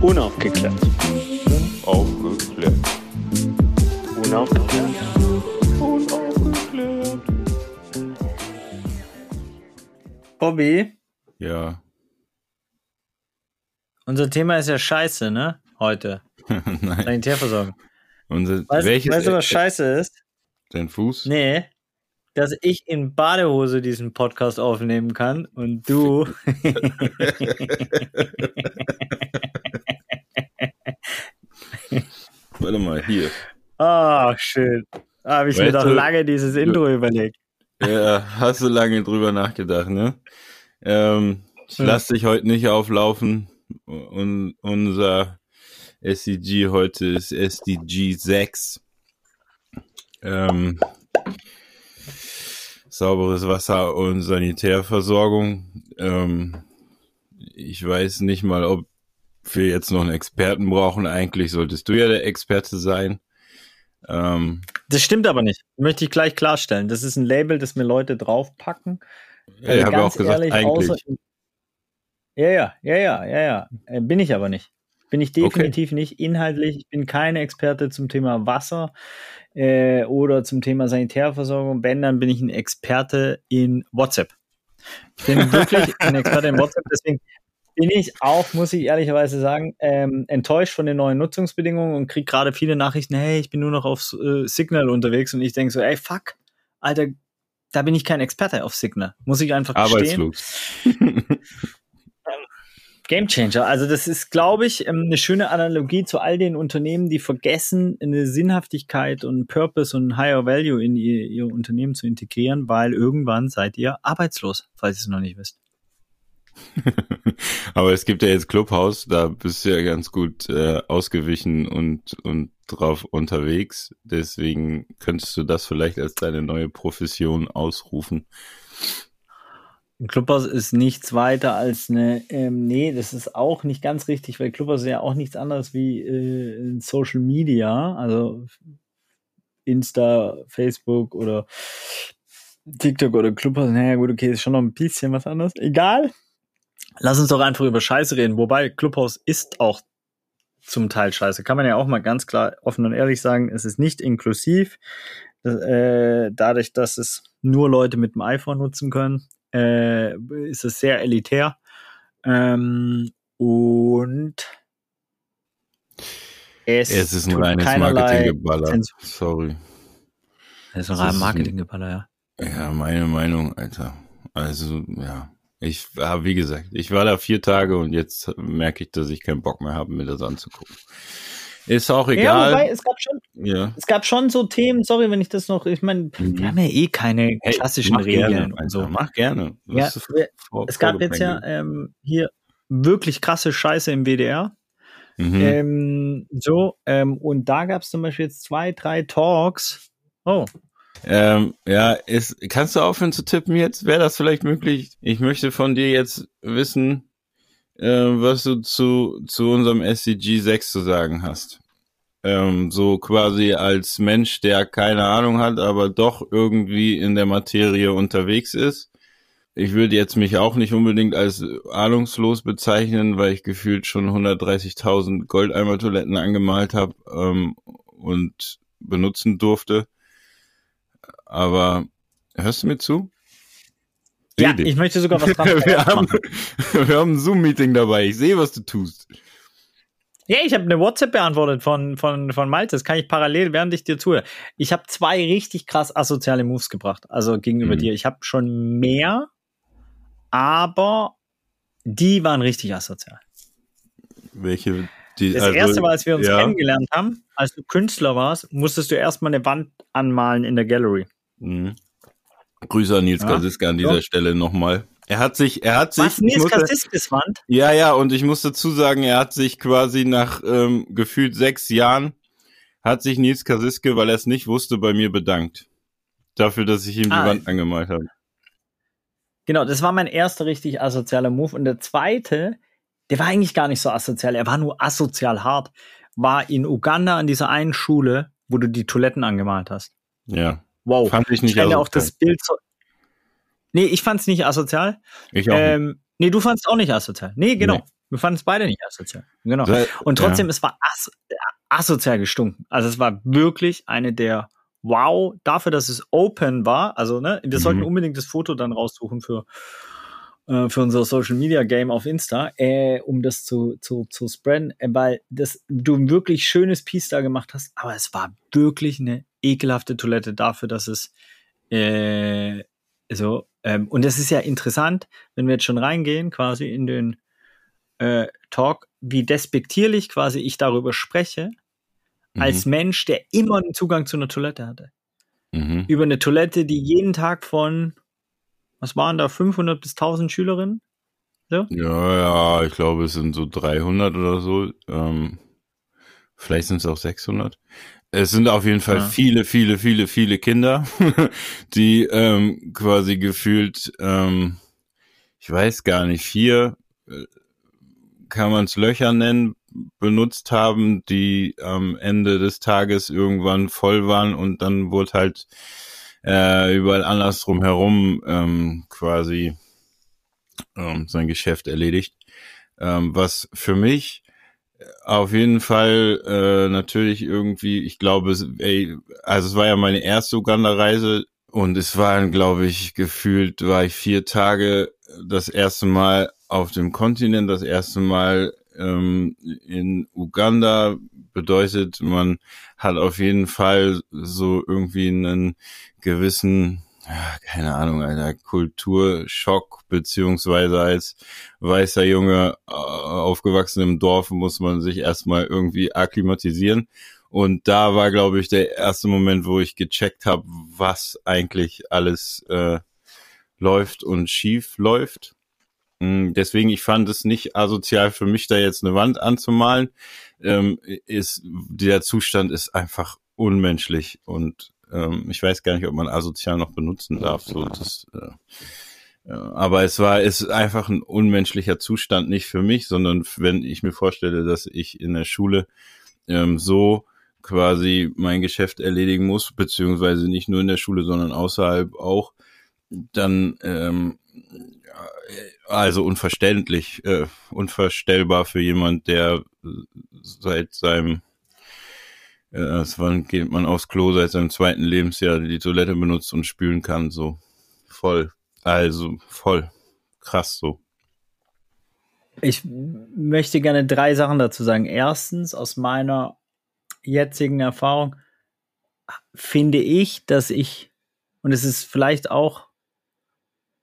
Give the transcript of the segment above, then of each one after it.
Unaufgeklärt. Aufgeklärt. Unaufgeklärt. Unaufgeklärt. Bobby, Ja. unser Thema ist ja Scheiße, ne? Heute. Nein. Sanitärversorgung. Unser, Weißt, welches weißt du, was Scheiße ist? Dein Fuß? Nee. Dass ich in Badehose diesen Podcast aufnehmen kann und du. Warte mal, hier. Ah, schön. Da habe ich mir Weißt doch du, lange dieses Intro überlegt. Ja, hast du lange drüber nachgedacht, ne? Ähm, ich Hm. lass dich heute nicht auflaufen. Und unser SDG heute ist SDG 6. Ähm, sauberes Wasser und Sanitärversorgung. Ähm, ich weiß nicht mal, ob wir jetzt noch einen Experten brauchen. Eigentlich solltest du ja der Experte sein. Ähm, Das stimmt aber nicht. Möchte ich gleich klarstellen. Das ist ein Label, das mir Leute draufpacken. ich habe ja auch gesagt, eigentlich. außer- ja, ja, ja, ja, ja, ja. Äh, Bin ich aber nicht. Bin ich definitiv nicht inhaltlich. Ich bin kein Experte zum Thema Wasser äh, oder zum Thema Sanitärversorgung. Wenn, dann bin ich ein Experte in WhatsApp. Ich bin wirklich ein Experte in WhatsApp. Deswegen bin ich auch, muss ich ehrlicherweise sagen, ähm, enttäuscht von den neuen Nutzungsbedingungen und kriege gerade viele Nachrichten, hey, ich bin nur noch auf äh, Signal unterwegs und ich denke so, ey, fuck, Alter, da bin ich kein Experte auf Signal. Muss ich einfach gestehen. Arbeitslos. Gamechanger. Also das ist, glaube ich, ähm, eine schöne Analogie zu all den Unternehmen, die vergessen, eine Sinnhaftigkeit und Purpose und Higher Value in ihr, ihr Unternehmen zu integrieren, weil irgendwann seid ihr arbeitslos, falls ihr es noch nicht wisst. Aber es gibt ja jetzt Clubhouse, da bist du ja ganz gut äh, ausgewichen und, und drauf unterwegs. Deswegen könntest du das vielleicht als deine neue Profession ausrufen. Clubhouse ist nichts weiter als eine, ähm, nee, das ist auch nicht ganz richtig, weil Clubhouse ist ja auch nichts anderes wie äh, Social Media, also Insta, Facebook oder TikTok oder Clubhouse. Naja, gut, okay, ist schon noch ein bisschen was anderes. Egal. Lass uns doch einfach über Scheiße reden. Wobei Clubhouse ist auch zum Teil Scheiße. Kann man ja auch mal ganz klar offen und ehrlich sagen, es ist nicht inklusiv. Äh, dadurch, dass es nur Leute mit dem iPhone nutzen können, äh, ist es sehr elitär. Ähm, und es, Es ist ein reines Marketinggeballer. Sorry. Es ist ein Es reines Marketinggeballer, ja. Ja, meine Meinung, Alter. Also, ja. Ich war, wie gesagt, ich war da vier Tage und jetzt merke ich, dass ich keinen Bock mehr habe, mir das anzugucken. Ist auch Ja, egal. wobei, es gab schon, Ja. es gab schon so Themen, sorry, wenn ich das noch, ich meine, Mhm. wir haben ja eh keine Hey, klassischen mach Regeln gerne, und so. Mach gerne. Ja, vor- Es gab jetzt ja ähm, hier wirklich krasse Scheiße im WDR. Mhm. Ähm, so, ähm, und da gab es zum Beispiel jetzt zwei, drei Talks. Oh, Ähm, ja, ist, kannst du aufhören zu tippen jetzt? Wäre das vielleicht möglich? Ich möchte von dir jetzt wissen, äh, was du zu, zu unserem SCG 6 zu sagen hast. Ähm, so quasi als Mensch, der keine Ahnung hat, aber doch irgendwie in der Materie unterwegs ist. Ich würde jetzt mich auch nicht unbedingt als ahnungslos bezeichnen, weil ich gefühlt schon 130.000 Goldeimer-Toiletten angemalt habe ähm, und benutzen durfte. Aber hörst du mir zu? ja, Rede. ich möchte sogar was dran wir, haben, machen. wir haben ein Zoom-Meeting dabei. Ich sehe, was du tust. Ja, ich habe eine WhatsApp beantwortet von, von, von Malte. Das kann ich parallel, während ich dir zuhöre. Ich habe zwei richtig krass asoziale Moves gebracht, also gegenüber Mhm. dir. Ich habe schon mehr, aber die waren richtig asozial. Welche? Die, Das also, erste Mal, als wir uns ja. kennengelernt haben, als du Künstler warst, musstest du erstmal eine Wand anmalen in der Gallery. Mhm. Grüße an Nils Ja. Kasiska an dieser Ja. Stelle nochmal. Er hat sich, er hat sich, Was? Nils musste- Kassiskis Wand? ja, ja, und ich muss dazu sagen, er hat sich quasi nach ähm, gefühlt sechs Jahren, hat sich Nils Kasiske, weil er es nicht wusste, bei mir bedankt. Dafür, dass ich ihm die Ah. Wand angemalt habe. Genau, das war mein erster richtig asozialer Move. Und der zweite, der war eigentlich gar nicht so asozial, er war nur asozial hart, war in Uganda an dieser einen Schule, wo du die Toiletten angemalt hast. Ja. Wow. Fand ich nicht Stell dir auch asozial. das Bild so. Nee, ich fand's nicht asozial. Ich auch nicht. Ähm, nee, du fandst auch nicht asozial. Nee, genau. Nee. Wir fanden es beide nicht asozial. Genau. Und trotzdem, ja. es war as asozial gestunken. Also es war wirklich eine der Wow, dafür, dass es open war. Also, ne, wir mhm. sollten unbedingt das Foto dann raussuchen für, äh, für unser Social Media Game auf Insta, äh, um das zu, zu, zu spreaden, äh, weil das, du ein wirklich schönes Piece da gemacht hast, aber es war wirklich eine ekelhafte Toilette dafür, dass es äh, so, ähm, und das ist ja interessant, wenn wir jetzt schon reingehen, quasi in den äh, Talk, wie despektierlich quasi ich darüber spreche, mhm. als Mensch, der immer einen Zugang zu einer Toilette hatte. Mhm. Über eine Toilette, die jeden Tag von, was waren da, 500 bis 1000 Schülerinnen? So? Ja, ja, ich glaube, es sind so 300 oder so. Ähm, vielleicht sind es auch 600. Es sind auf jeden Fall ja. viele, viele, viele, viele Kinder, die ähm, quasi gefühlt, ähm, ich weiß gar nicht, vier, äh, kann man es Löcher nennen, benutzt haben, die am Ende des Tages irgendwann voll waren und dann wurde halt äh, überall andersrum herum ähm, quasi ähm, sein Geschäft erledigt. Ähm, was für mich auf jeden Fall äh, natürlich irgendwie, ich glaube, ey, also es war ja meine erste Uganda-Reise und es waren, glaube ich, gefühlt war ich vier Tage das erste Mal auf dem Kontinent, das erste Mal ähm, in Uganda bedeutet, man hat auf jeden Fall so irgendwie einen gewissen keine Ahnung, einer Kulturschock, beziehungsweise als weißer Junge äh, aufgewachsen im Dorf muss man sich erstmal irgendwie akklimatisieren. Und da war, glaube ich, der erste Moment, wo ich gecheckt habe, was eigentlich alles äh, läuft und schief läuft. Mm, deswegen, ich fand es nicht asozial für mich, da jetzt eine Wand anzumalen. Ähm, ist, der Zustand ist einfach unmenschlich und ähm, ich weiß gar nicht, ob man asozial noch benutzen darf. So, das, äh, aber es war, ist einfach ein unmenschlicher Zustand, nicht für mich, sondern wenn ich mir vorstelle, dass ich in der Schule ähm, so quasi mein Geschäft erledigen muss, beziehungsweise nicht nur in der Schule, sondern außerhalb auch, dann ähm, also unverständlich, äh, unvorstellbar für jemand, der seit seinem äh, wann geht man aufs Klo seit seinem zweiten Lebensjahr die Toilette benutzt und spülen kann, so voll. Also voll krass so. Ich möchte gerne drei Sachen dazu sagen. Erstens, aus meiner jetzigen Erfahrung finde ich, dass ich, und es ist vielleicht auch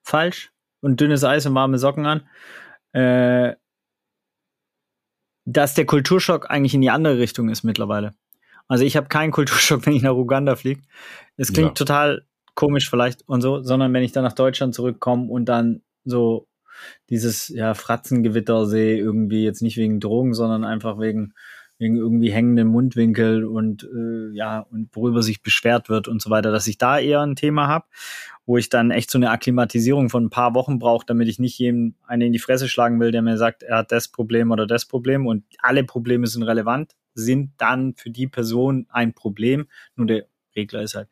falsch, und dünnes Eis und warme Socken an, äh, dass der Kulturschock eigentlich in die andere Richtung ist mittlerweile. Also ich habe keinen Kulturschock, wenn ich nach Uganda fliege. Es klingt ja. total komisch vielleicht und so, sondern wenn ich dann nach Deutschland zurückkomme und dann so dieses ja Fratzengewitter sehe, irgendwie jetzt nicht wegen Drogen, sondern einfach wegen wegen irgendwie hängenden Mundwinkel und äh, ja und worüber sich beschwert wird und so weiter, dass ich da eher ein Thema habe, wo ich dann echt so eine Akklimatisierung von ein paar Wochen brauche, damit ich nicht jedem eine in die Fresse schlagen will, der mir sagt, er hat das Problem oder das Problem und alle Probleme sind relevant sind dann für die Person ein Problem. Nur der Regler ist halt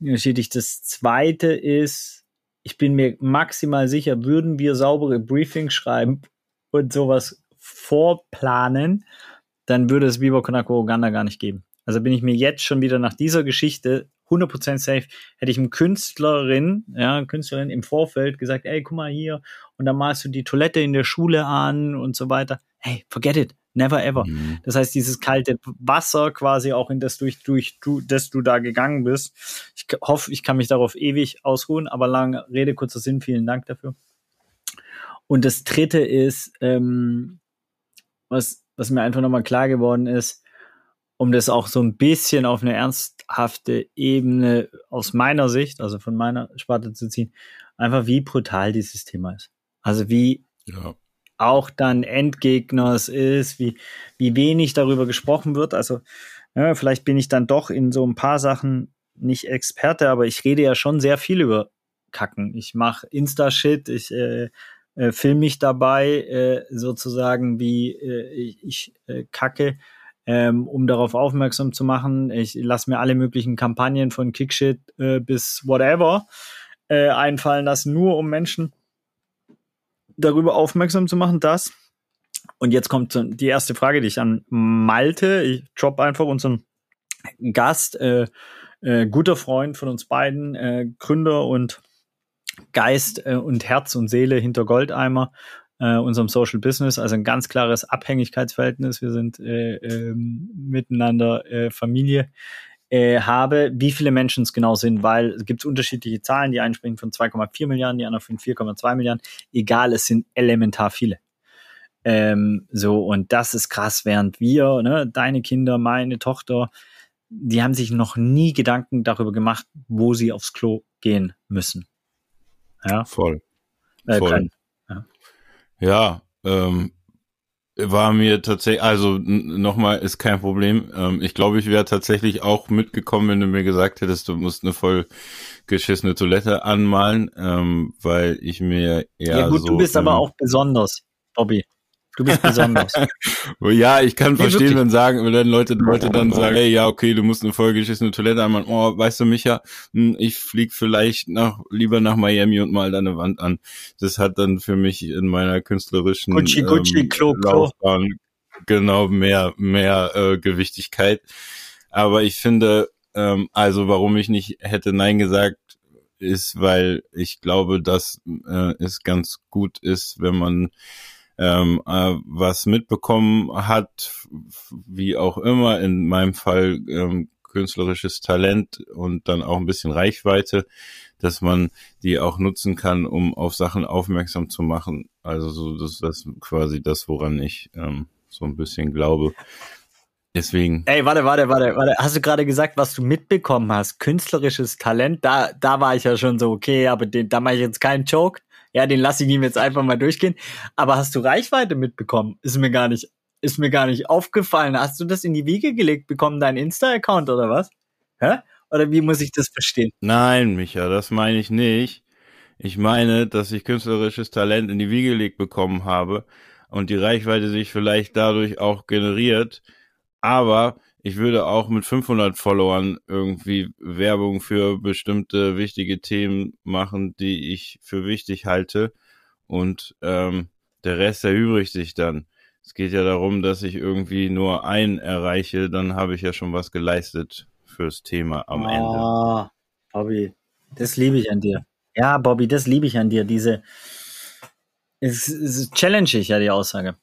unterschiedlich. Das zweite ist, ich bin mir maximal sicher, würden wir saubere Briefings schreiben und sowas vorplanen, dann würde es Viva Konako Uganda gar nicht geben. Also bin ich mir jetzt schon wieder nach dieser Geschichte 100% safe, hätte ich einem Künstlerin, ja, Künstlerin im Vorfeld gesagt, ey, guck mal hier, und dann malst du die Toilette in der Schule an und so weiter. Hey, forget it. Never ever. Mhm. Das heißt, dieses kalte Wasser quasi auch in das durch, durch du, das du da gegangen bist. Ich hoffe, ich kann mich darauf ewig ausruhen, aber lange Rede, kurzer Sinn, vielen Dank dafür. Und das dritte ist, ähm, was, was mir einfach nochmal klar geworden ist, um das auch so ein bisschen auf eine ernsthafte Ebene aus meiner Sicht, also von meiner Sparte zu ziehen, einfach wie brutal dieses Thema ist. Also wie ja auch dann Endgegners ist, wie, wie wenig darüber gesprochen wird. Also ja, vielleicht bin ich dann doch in so ein paar Sachen nicht Experte, aber ich rede ja schon sehr viel über Kacken. Ich mache Insta-Shit, ich äh, äh, film mich dabei äh, sozusagen, wie äh, ich, ich äh, kacke, ähm, um darauf aufmerksam zu machen. Ich lasse mir alle möglichen Kampagnen von Kickshit äh, bis whatever äh, einfallen lassen, nur um Menschen darüber aufmerksam zu machen, dass Und jetzt kommt die erste Frage, die ich an Malte, ich droppe einfach unseren Gast, äh, äh, guter Freund von uns beiden, äh, Gründer und Geist äh, und Herz und Seele hinter Goldeimer, äh, unserem Social Business, also ein ganz klares Abhängigkeitsverhältnis. Wir sind äh, äh, miteinander Familie. Äh, habe, wie viele Menschen es genau sind, weil es gibt unterschiedliche Zahlen, die einen sprechen von 2,4 Milliarden, die anderen von 4,2 Milliarden. Egal, es sind elementar viele. Ähm, so, und das ist krass, während wir, ne, deine Kinder, meine Tochter, die haben sich noch nie Gedanken darüber gemacht, wo sie aufs Klo gehen müssen. Ja. Voll. Äh, Voll. Ja, ja ähm, war mir tatsächlich, also nochmal ist kein Problem. Ähm, ich glaube, ich wäre tatsächlich auch mitgekommen, wenn du mir gesagt hättest, du musst eine voll geschissene Toilette anmalen, ähm, weil ich mir eher. Ja gut, so, du bist aber auch besonders, Bobby. Du bist besonders. ja, ich kann nee, verstehen, wirklich. wenn sagen, wenn Leute, Leute dann sagen, hey, ja, okay, du musst eine vollgeschissene Toilette einmal, oh, weißt du, Micha, hm, ich flieg vielleicht nach, lieber nach Miami und mal deine Wand an. Das hat dann für mich in meiner künstlerischen Gucci, Gucci, ähm, Klo, Klo. genau mehr, mehr äh, Gewichtigkeit. Aber ich finde, ähm, also warum ich nicht hätte Nein gesagt, ist, weil ich glaube, dass äh, es ganz gut ist, wenn man ähm, äh, was mitbekommen hat, wie auch immer, in meinem Fall ähm, künstlerisches Talent und dann auch ein bisschen Reichweite, dass man die auch nutzen kann, um auf Sachen aufmerksam zu machen. Also so das, das quasi das, woran ich ähm, so ein bisschen glaube. Deswegen. Ey, warte, warte, warte, warte. Hast du gerade gesagt, was du mitbekommen hast? Künstlerisches Talent? Da, da war ich ja schon so, okay, aber den, da mache ich jetzt keinen Joke. Ja, den lasse ich ihm jetzt einfach mal durchgehen. Aber hast du Reichweite mitbekommen? Ist mir gar nicht, ist mir gar nicht aufgefallen. Hast du das in die Wiege gelegt bekommen, dein Insta-Account oder was? Hä? Oder wie muss ich das verstehen? Nein, Micha, das meine ich nicht. Ich meine, dass ich künstlerisches Talent in die Wiege gelegt bekommen habe und die Reichweite sich vielleicht dadurch auch generiert. Aber ich würde auch mit 500 Followern irgendwie Werbung für bestimmte wichtige Themen machen, die ich für wichtig halte. Und ähm, der Rest erübrigt sich dann. Es geht ja darum, dass ich irgendwie nur einen erreiche, dann habe ich ja schon was geleistet fürs Thema am oh, Ende. Bobby, das liebe ich an dir. Ja, Bobby, das liebe ich an dir. Diese es, es challenge ich ja die Aussage.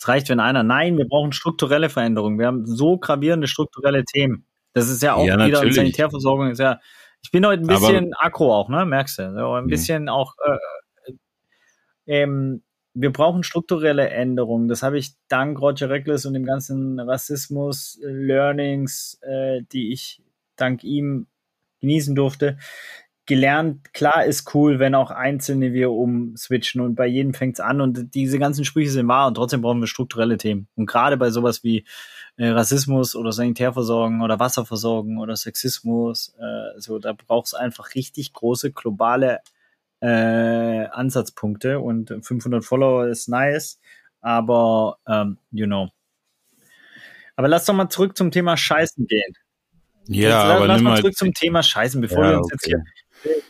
Es reicht, wenn einer, nein, wir brauchen strukturelle Veränderungen. Wir haben so gravierende strukturelle Themen. Das ist ja auch ja, wieder natürlich. Sanitärversorgung ist ja. Ich bin heute ein bisschen Aber, aggro auch, ne? Merkst du? So ein hm. bisschen mh. auch. Äh, ähm, wir brauchen strukturelle Änderungen. Das habe ich dank Roger Reckless und dem ganzen Rassismus, Learnings, äh, die ich dank ihm genießen durfte, gelernt, klar ist cool, wenn auch Einzelne wir umswitchen und bei jedem fängt es an und diese ganzen Sprüche sind wahr und trotzdem brauchen wir strukturelle Themen. Und gerade bei sowas wie äh, Rassismus oder Sanitärversorgung oder Wasserversorgung oder Sexismus, äh, so da braucht es einfach richtig große globale äh, Ansatzpunkte und 500 Follower ist nice, aber ähm, you know. Aber lass doch mal zurück zum Thema Scheißen gehen. Ja, jetzt, aber lass mal zurück zum Thema Scheißen, bevor ja, wir uns okay. jetzt hier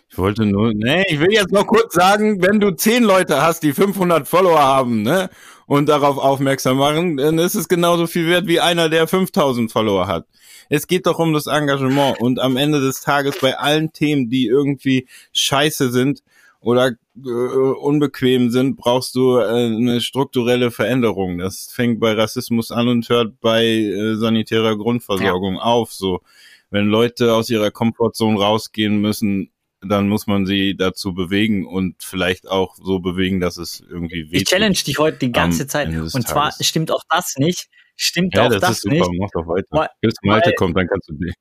ich wollte nur, nee, ich will jetzt noch kurz sagen, wenn du zehn Leute hast, die 500 Follower haben, ne, und darauf aufmerksam machen, dann ist es genauso viel wert wie einer, der 5000 Follower hat. Es geht doch um das Engagement und am Ende des Tages bei allen Themen, die irgendwie scheiße sind oder äh, unbequem sind, brauchst du äh, eine strukturelle Veränderung. Das fängt bei Rassismus an und hört bei äh, sanitärer Grundversorgung ja. auf, so wenn Leute aus ihrer Komfortzone rausgehen müssen, dann muss man sie dazu bewegen und vielleicht auch so bewegen, dass es irgendwie weht. Ich challenge dich heute die ganze Zeit. Und zwar stimmt auch das nicht. Stimmt ja, auch das, das ist super. nicht. Mach doch weiter. Bis Malte kommt, dann kannst du die.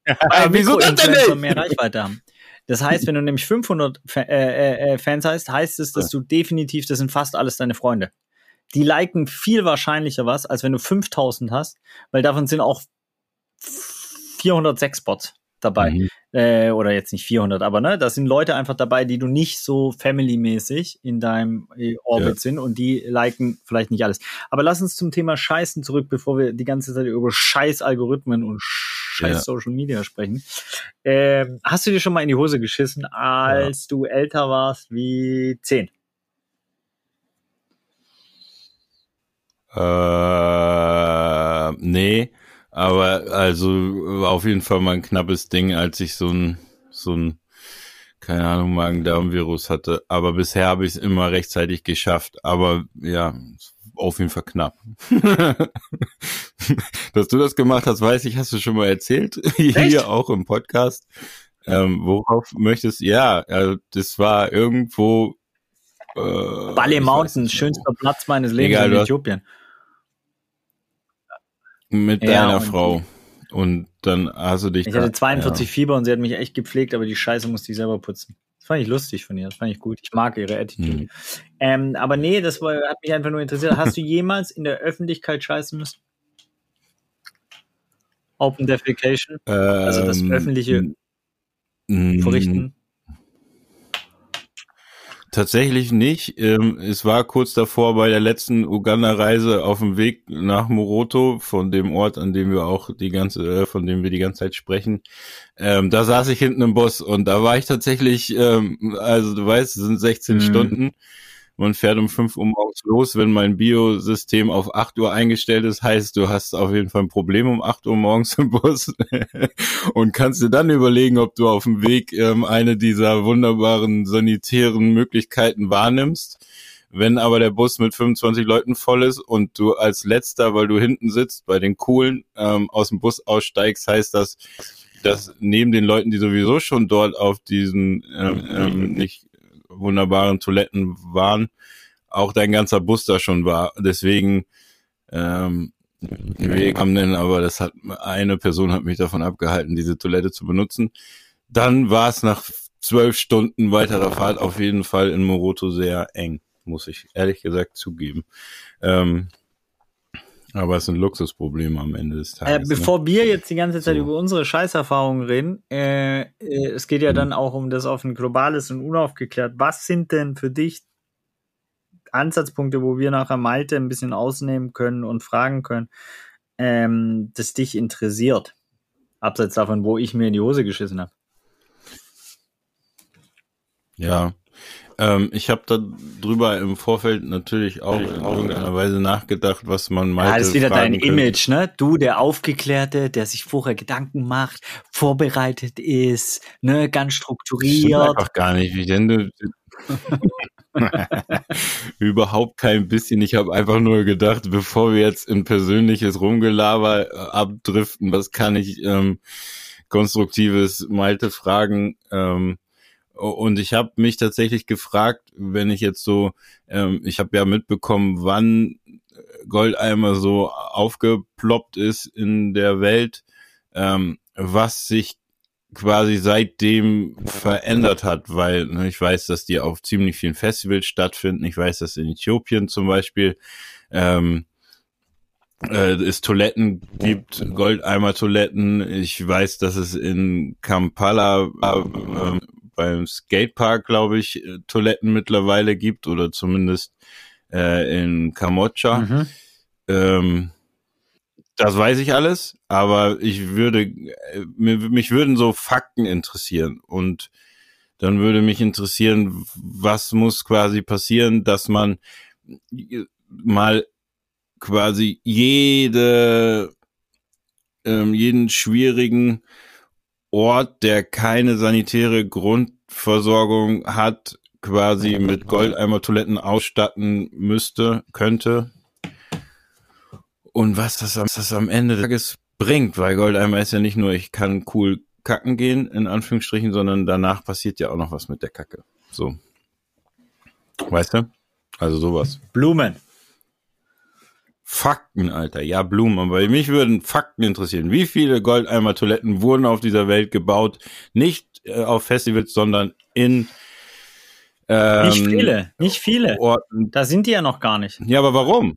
Wieso das denn nicht? mehr Reichweite haben. Das heißt, wenn du nämlich 500 äh, äh, äh, Fans hast, heißt es, dass du definitiv, das sind fast alles deine Freunde. Die liken viel wahrscheinlicher was, als wenn du 5000 hast, weil davon sind auch 406 Bots dabei. Mhm. Äh, oder jetzt nicht 400, aber ne, da sind Leute einfach dabei, die du nicht so family-mäßig in deinem äh, Orbit ja. sind und die liken vielleicht nicht alles. Aber lass uns zum Thema Scheißen zurück, bevor wir die ganze Zeit über Scheiß-Algorithmen und Scheiß ja. Social Media sprechen. Ähm, hast du dir schon mal in die Hose geschissen, als ja. du älter warst wie 10? Äh, nee, aber also auf jeden Fall mal ein knappes Ding, als ich so ein, so ein, keine Ahnung, Magen-Darm-Virus hatte. Aber bisher habe ich es immer rechtzeitig geschafft. Aber ja, auf jeden Fall knapp. Dass du das gemacht hast, weiß ich, hast du schon mal erzählt. Hier Echt? auch im Podcast. Ähm, worauf möchtest Ja, also das war irgendwo. Äh, Bali mehr schönster Platz meines Lebens Egal, in du hast- Äthiopien. wo. Mit Ja, deiner und- Frau. Und dann hast du dich. Ich hatte 42 Fieber und sie hat mich echt gepflegt, aber die Scheiße musste ich selber putzen. Das fand ich lustig von ihr, das fand ich gut. Ich mag ihre Attitude. Mhm. Ähm, aber nee, das war, hat mich einfach nur interessiert. Hast du jemals in der Öffentlichkeit scheißen müssen? Open Defecation, Ja. also das Ähm, öffentliche Verrichten. Tatsächlich nicht. Ähm, es war kurz davor bei der letzten Uganda-Reise auf dem Weg nach Moroto, von dem Ort, an dem wir auch die ganze, äh, von dem wir die ganze Zeit sprechen. Ähm, da saß ich hinten im Bus und da war ich tatsächlich, ähm, also du weißt, es sind 16 Mhm. Stunden. Man fährt um 5 Uhr morgens los. Wenn mein Biosystem auf 8 Uhr eingestellt ist, heißt, du hast auf jeden Fall ein Problem um 8 Uhr morgens im Bus und kannst dir dann überlegen, ob du auf dem Weg ähm, eine dieser wunderbaren sanitären Möglichkeiten wahrnimmst. Wenn aber der Bus mit 25 Leuten voll ist und du als letzter, weil du hinten sitzt, bei den coolen ähm, aus dem Bus aussteigst, heißt das, dass neben den Leuten, die sowieso schon dort auf diesen ähm, ähm, nicht wunderbaren Toiletten waren, auch dein ganzer Bus da schon war. Deswegen ähm, wir haben denn, aber das hat eine Person hat mich davon abgehalten, diese Toilette zu benutzen. Dann war es nach zwölf Stunden weiterer Fahrt auf jeden Fall in Moroto sehr eng, muss ich ehrlich gesagt zugeben. Ähm, aber es sind Luxusprobleme am Ende des Äh, Tages. ne? bevor wir jetzt die ganze Zeit So. über unsere Scheißerfahrungen reden, äh, äh, es geht ja Mhm. dann auch um das auf ein globales und unaufgeklärt. Was sind denn für dich Ansatzpunkte, wo wir nachher Malte ein bisschen ausnehmen können und fragen können, ähm, das dich interessiert? Abseits davon, wo ich mir in die Hose geschissen habe. Ja. Ähm, ich habe da drüber im Vorfeld natürlich auch in irgendeiner Weise nachgedacht, was man mal. Ja, das ist wieder dein Image, ne? Du, der Aufgeklärte, der sich vorher Gedanken macht, vorbereitet ist, ne, ganz Stimmt strukturiert. einfach gar nicht. Wie denn du? Überhaupt kein bisschen. Ich habe einfach nur gedacht, bevor wir jetzt in persönliches Rumgelaber äh, abdriften, was kann ich ähm, konstruktives Malte fragen? Ähm, und ich habe mich tatsächlich gefragt, wenn ich jetzt so, ähm, ich habe ja mitbekommen, wann Goldeimer so aufgeploppt ist in der Welt, ähm, was sich quasi seitdem verändert hat, weil ne, ich weiß, dass die auf ziemlich vielen Festivals stattfinden. Ich weiß, dass in Äthiopien zum Beispiel ähm, äh, es Toiletten gibt, Goldeimer-Toiletten. Ich weiß, dass es in Kampala äh, beim Skatepark, glaube ich, äh, Toiletten mittlerweile gibt oder zumindest äh, in Kambodscha. Mhm. Ähm, das weiß ich alles, aber ich würde, äh, mich würden so Fakten interessieren und dann würde mich interessieren, was muss quasi passieren, dass man mal quasi jede, ähm, jeden schwierigen Ort, der keine sanitäre Grundversorgung hat, quasi mit Goldeimer-Toiletten ausstatten müsste, könnte. Und was das, am- was das am Ende des Tages bringt, weil Goldeimer ist ja nicht nur, ich kann cool kacken gehen, in Anführungsstrichen, sondern danach passiert ja auch noch was mit der Kacke. So. Weißt du? Also sowas. Blumen. Fakten, Alter. Ja, Blumen. Aber mich würden Fakten interessieren. Wie viele Goldeimer-Toiletten wurden auf dieser Welt gebaut? Nicht äh, auf Festivals, sondern in ähm, Nicht viele, nicht viele. Orten. Da sind die ja noch gar nicht. Ja, aber warum?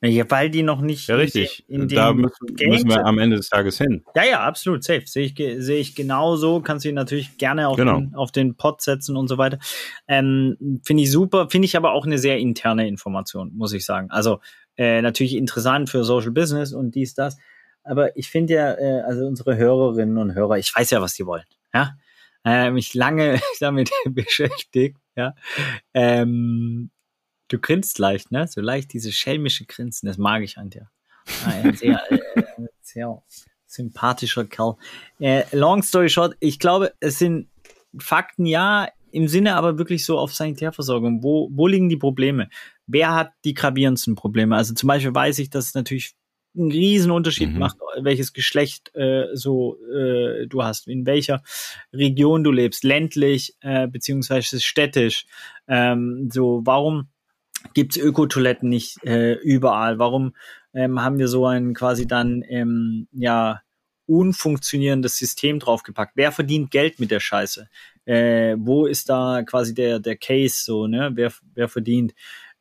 Ja, weil die noch nicht Ja, richtig. in, da dem müssen, müssen wir am Ende des Tages hin. Ja, ja, absolut, safe. Sehe ich, sehe ich genauso. Kannst du ihn natürlich gerne auf, Genau. den, auf den Pod setzen und so weiter. Ähm, Finde ich super. Finde ich aber auch eine sehr interne Information, muss ich sagen. Also äh, natürlich interessant für Social Business und dies, das. Aber ich finde ja, äh, also unsere Hörerinnen und Hörer, ich weiß ja, was die wollen. Ja, äh, mich lange damit beschäftigt. Ja, ähm, Du grinst leicht, ne? So leicht dieses schelmische Grinsen, das mag ich an dir. Ah, ein sehr, äh, sehr sympathischer Kerl. Äh, long story short, ich glaube, es sind Fakten, ja, im Sinne aber wirklich so auf Sanitärversorgung. Wo, wo liegen die Probleme? Wer hat die gravierendsten Probleme? Also zum Beispiel weiß ich, dass es natürlich einen riesen Unterschied mhm. macht, welches Geschlecht äh, so äh, du hast, in welcher Region du lebst, ländlich äh, beziehungsweise städtisch. Ähm, so, warum gibt's Ökotoiletten nicht äh, überall? Warum ähm, haben wir so ein quasi dann ähm, ja unfunktionierendes System draufgepackt? Wer verdient Geld mit der Scheiße? Äh, wo ist da quasi der der Case so? Ne? Wer wer verdient?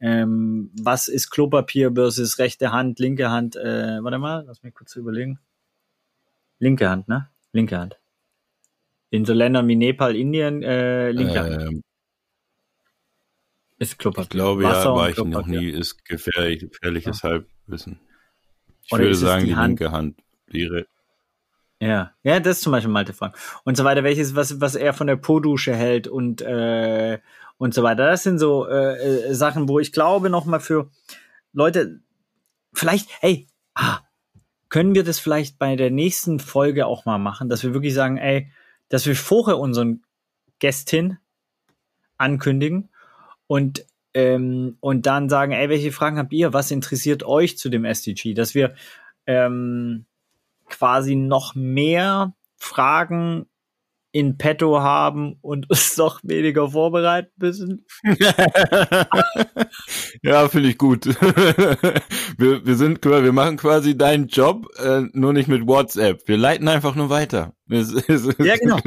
Ähm, was ist Klopapier versus rechte Hand, linke Hand? Äh, warte mal, lass mich kurz überlegen. Linke Hand, ne? Linke Hand. In so Ländern wie Nepal, Indien, äh, linke ähm, Hand. Ist Klopapier. Ich glaube Wasser ja, war ich noch nie, ist gefährlich, gefährliches ja. Halbwissen. Ich Oder würde sagen, die, die Hand? linke Hand wäre. Ja, ja, das ist zum Beispiel Malte Frank. Und so weiter, welches, was, was er von der Po-Dusche hält und äh, und so weiter. Das sind so äh, äh, Sachen, wo ich glaube nochmal für Leute, vielleicht, hey, ah, können wir das vielleicht bei der nächsten Folge auch mal machen, dass wir wirklich sagen, ey, dass wir vorher unseren Gästin ankündigen und ähm, und dann sagen, ey, welche Fragen habt ihr? Was interessiert euch zu dem SDG? Dass wir ähm, quasi noch mehr Fragen in petto haben und uns noch weniger vorbereiten müssen. ja, finde ich gut. wir, wir sind, wir machen quasi deinen Job, äh, nur nicht mit WhatsApp. Wir leiten einfach nur weiter. Es, es, ja, genau.